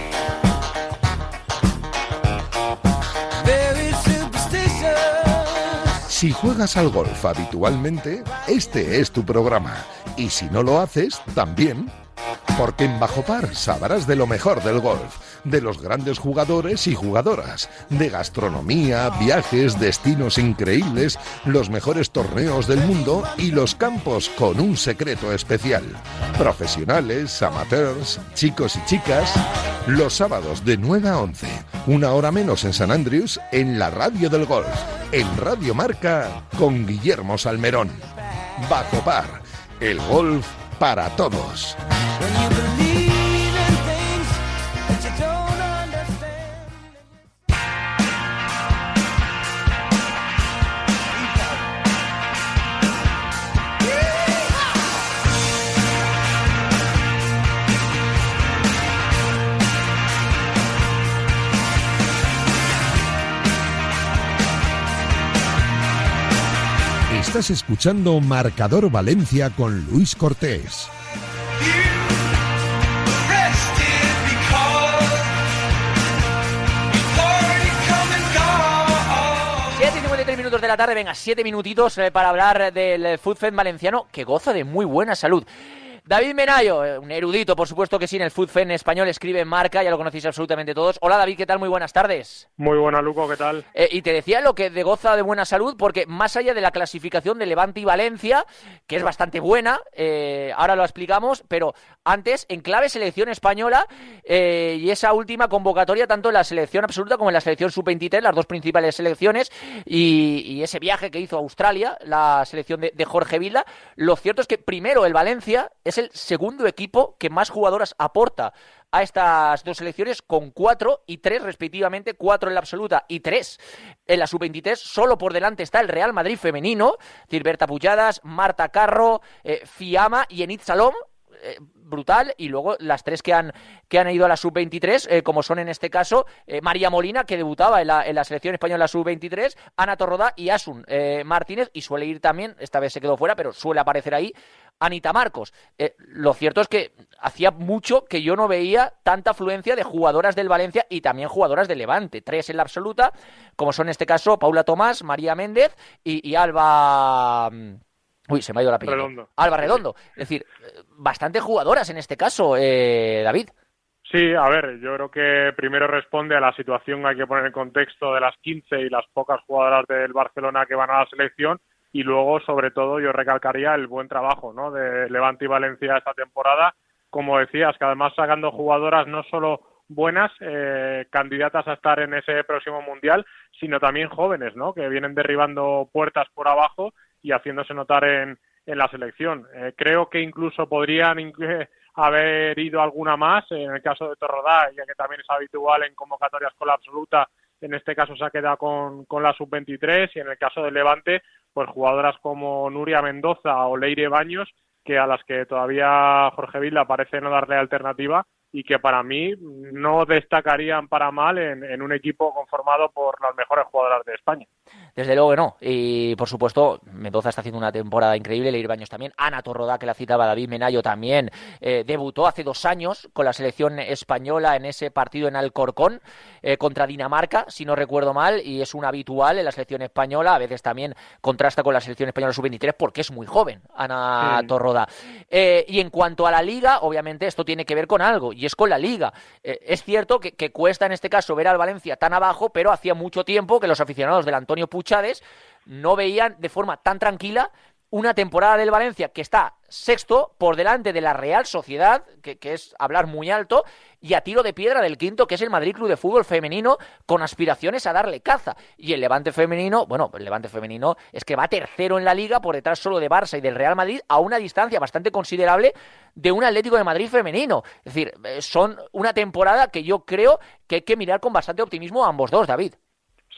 Si juegas al golf habitualmente, este es tu programa. Y si no lo haces, también. Porque en Bajo Par sabrás de lo mejor del golf, de los grandes jugadores y jugadoras, de gastronomía, viajes, destinos increíbles, los mejores torneos del mundo y los campos con un secreto especial. Profesionales, amateurs, chicos y chicas, los sábados de 9 a 11, una hora menos en San Andrews, en la radio del golf, en Radio Marca, con Guillermo Salmerón. Bajo Par, el golf para todos. Estás escuchando Marcador Valencia con Luis Cortés. Siete y 53 minutos de la tarde, venga, siete minutitos eh, para hablar del FUTFED valenciano que goza de muy buena salud. David Menayo, eh, un erudito, por supuesto que sí, en el FUTFED en español, escribe en marca, ya lo conocéis absolutamente todos. Hola David, ¿qué tal? Muy buenas tardes. Muy buena, Luco, ¿qué tal? Eh, y te decía lo que de goza de buena salud, porque más allá de la clasificación de Levante y Valencia, que es bastante buena, eh, ahora lo explicamos, pero antes, en clave selección española eh, y esa última convocatoria, tanto en la selección absoluta como en la selección sub-23, las dos principales selecciones, y, y ese viaje que hizo a Australia, la selección de, de Jorge Vila, lo cierto es que primero el Valencia es el segundo equipo que más jugadoras aporta a estas dos selecciones con cuatro y tres respectivamente, cuatro en la absoluta y tres en la sub-23. Solo por delante está el Real Madrid femenino, es decir, Berta Pujadas, Marta Carro, eh, Fiamma y Enid Salom. Eh, brutal y luego las tres que han, que han ido a la sub-23, eh, como son en este caso María Molina, que debutaba en la, en la selección española sub-23, Ana Torroda y Asun Martínez, y suele ir también, esta vez se quedó fuera, pero suele aparecer ahí, Anita Marcos. lo cierto es que hacía mucho que yo no veía tanta afluencia de jugadoras del Valencia y también jugadoras del Levante, tres en la absoluta, como son en este caso Paula Tomás, María Méndez y, Alba... Uy, se me ha ido la. Redondo. Alba Redondo. Es decir, bastante jugadoras en este caso, eh, David. Sí, a ver, yo creo que primero responde a la situación, hay que poner en contexto de las 15 y las pocas jugadoras del Barcelona que van a la selección y luego, sobre todo, yo recalcaría el buen trabajo ¿no? de Levante y Valencia esta temporada, como decías, que además sacando jugadoras no solo buenas eh, candidatas a estar en ese próximo mundial, sino también jóvenes, ¿no? Que vienen derribando puertas por abajo y haciéndose notar en, en la selección. Eh, creo que incluso podrían haber ido alguna más, en el caso de Torrodá, ya que también es habitual en convocatorias con la absoluta, en este caso se ha quedado con, con la sub-23 y en el caso del Levante, pues jugadoras como Nuria Mendoza o Leire Baños, que a las que todavía Jorge Villa parece no darle alternativa y que para mí no destacarían para mal en, un equipo conformado por las mejores jugadoras de España. Desde luego que no. Y por supuesto, Mendoza está haciendo una temporada increíble, Leir Baños también. Ana Torroda, que la citaba David Menayo también, eh, debutó hace dos años con la selección española en ese partido en Alcorcón eh, contra Dinamarca, si no recuerdo mal, y es un habitual en la selección española. A veces también contrasta con la selección española sub-23 porque es muy joven, Ana Torroda. Eh, y en cuanto a la liga, obviamente esto tiene que ver con algo y es con la liga. Eh, es cierto que, cuesta en este caso ver al Valencia tan abajo, pero hacía mucho tiempo que los aficionados del Antonio Puchades no veían de forma tan tranquila una temporada del Valencia que está sexto por delante de la Real Sociedad, que, es hablar muy alto, y a tiro de piedra del quinto, que es el Madrid Club de Fútbol Femenino, con aspiraciones a darle caza. Y el Levante Femenino, bueno, el Levante Femenino es que va tercero en la liga por detrás solo de Barça y del Real Madrid, a una distancia bastante considerable de un Atlético de Madrid femenino. Es decir, eh, son una temporada que yo creo que hay que mirar con bastante optimismo a ambos dos, David.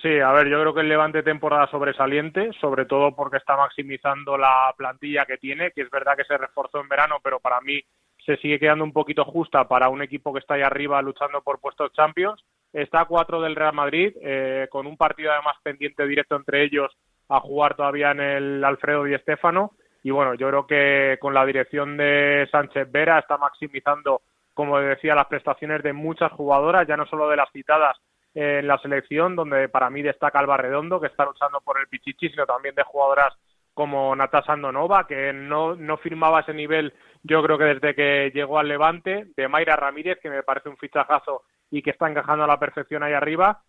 Sí, a ver, yo creo que el Levante temporada sobresaliente, sobre todo porque está maximizando la plantilla que tiene, que es verdad que se reforzó en verano, pero para mí se sigue quedando un poquito justa para un equipo que está ahí arriba luchando por puestos Champions. Está a cuatro del Real Madrid, eh, con un partido además pendiente directo entre ellos a jugar todavía en el Alfredo Di Stéfano. Y bueno, yo creo que con la dirección de Sánchez Vera está maximizando, como decía, las prestaciones de muchas jugadoras, ya no solo de las citadas, en la selección, donde para mí destaca Alba Redondo, que está luchando por el Pichichi, sino también de jugadoras como Natasha Andonova, que no, no firmaba ese nivel, yo creo que desde que llegó al Levante, de Mayra Ramírez, que me parece un fichajazo y que está encajando a la perfección ahí arriba,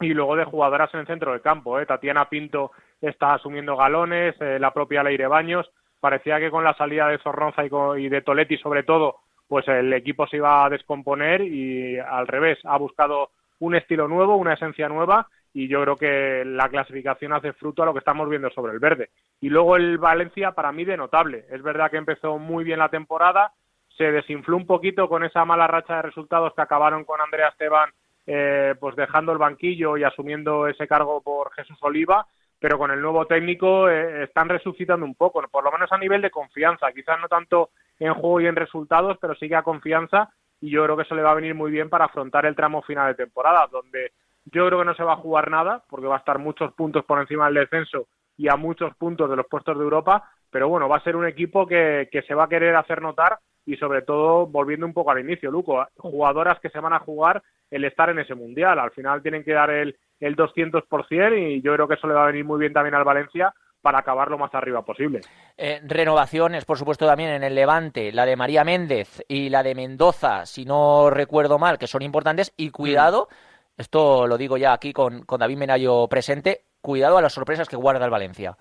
y luego de jugadoras en el centro del campo. ¿eh? Tatiana Pinto está asumiendo galones, eh, la propia Leire Baños. Parecía que con la salida de Zorronza y, y de Toletti, sobre todo, pues el equipo se iba a descomponer y al revés, ha buscado un estilo nuevo, una esencia nueva y yo creo que la clasificación hace fruto a lo que estamos viendo sobre el verde. Y luego el Valencia para mí de notable. Es verdad que empezó muy bien la temporada, se desinfló un poquito con esa mala racha de resultados que acabaron con Andrea Esteban eh, pues dejando el banquillo y asumiendo ese cargo por Jesús Oliva, pero con el nuevo técnico eh, están resucitando un poco, por lo menos a nivel de confianza, quizás no tanto en juego y en resultados, pero sigue a confianza y yo creo que eso le va a venir muy bien para afrontar el tramo final de temporada, donde yo creo que no se va a jugar nada, porque va a estar muchos puntos por encima del descenso y a muchos puntos de los puestos de Europa, pero bueno, va a ser un equipo que, que se va a querer hacer notar y sobre todo volviendo un poco al inicio, Luco, jugadoras que se van a jugar el estar en ese mundial, al final tienen que dar el, el 200% y yo creo que eso le va a venir muy bien también al Valencia para acabar lo más arriba posible. Eh, renovaciones, por supuesto, también en el Levante, la de María Méndez y la de Mendoza, si no recuerdo mal, que son importantes. Y cuidado, esto lo digo ya aquí con, con David Menayo presente, cuidado a las sorpresas que guarda el Valencia.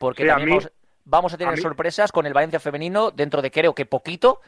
Porque también vamos, a tener sorpresas con el Valencia femenino dentro de creo que poquito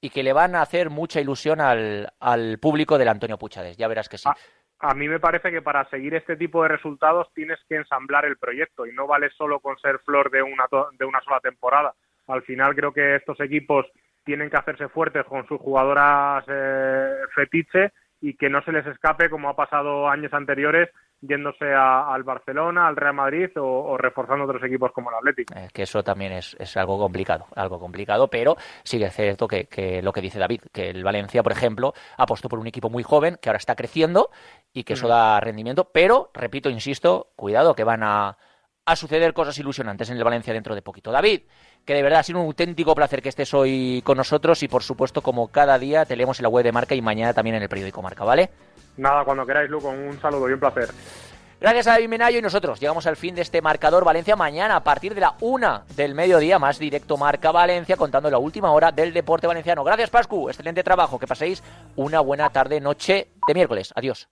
y que le van a hacer mucha ilusión al, al público del Antonio Puchades. Ya verás que sí. Ah, a mí me parece que para seguir este tipo de resultados tienes que ensamblar el proyecto y no vale solo con ser flor de una, de una sola temporada. Al final creo que estos equipos tienen que hacerse fuertes con sus jugadoras eh, fetiche y que no se les escape como ha pasado años anteriores yéndose al Barcelona, al Real Madrid o, reforzando otros equipos como el Atlético. Que eso también es, es, algo complicado, algo complicado, pero sí que es cierto que, que, lo que dice David, que el Valencia, por ejemplo, apostó por un equipo muy joven que ahora está creciendo y que eso da rendimiento, pero, repito, insisto, cuidado que van a, a suceder cosas ilusionantes en el Valencia dentro de poquito. David, que de verdad ha sido un auténtico placer que estés hoy con nosotros y por supuesto como cada día te leemos en la web de Marca y mañana también en el periódico Marca, ¿vale? Nada, cuando queráis, Luco, un saludo y un placer. Gracias a David Menayo y nosotros llegamos al fin de este marcador Valencia mañana a partir de la una del mediodía, más directo Marca Valencia, contando la última hora del deporte valenciano. Gracias, Pascu. Excelente trabajo. Que paséis una buena tarde, noche de miércoles. Adiós.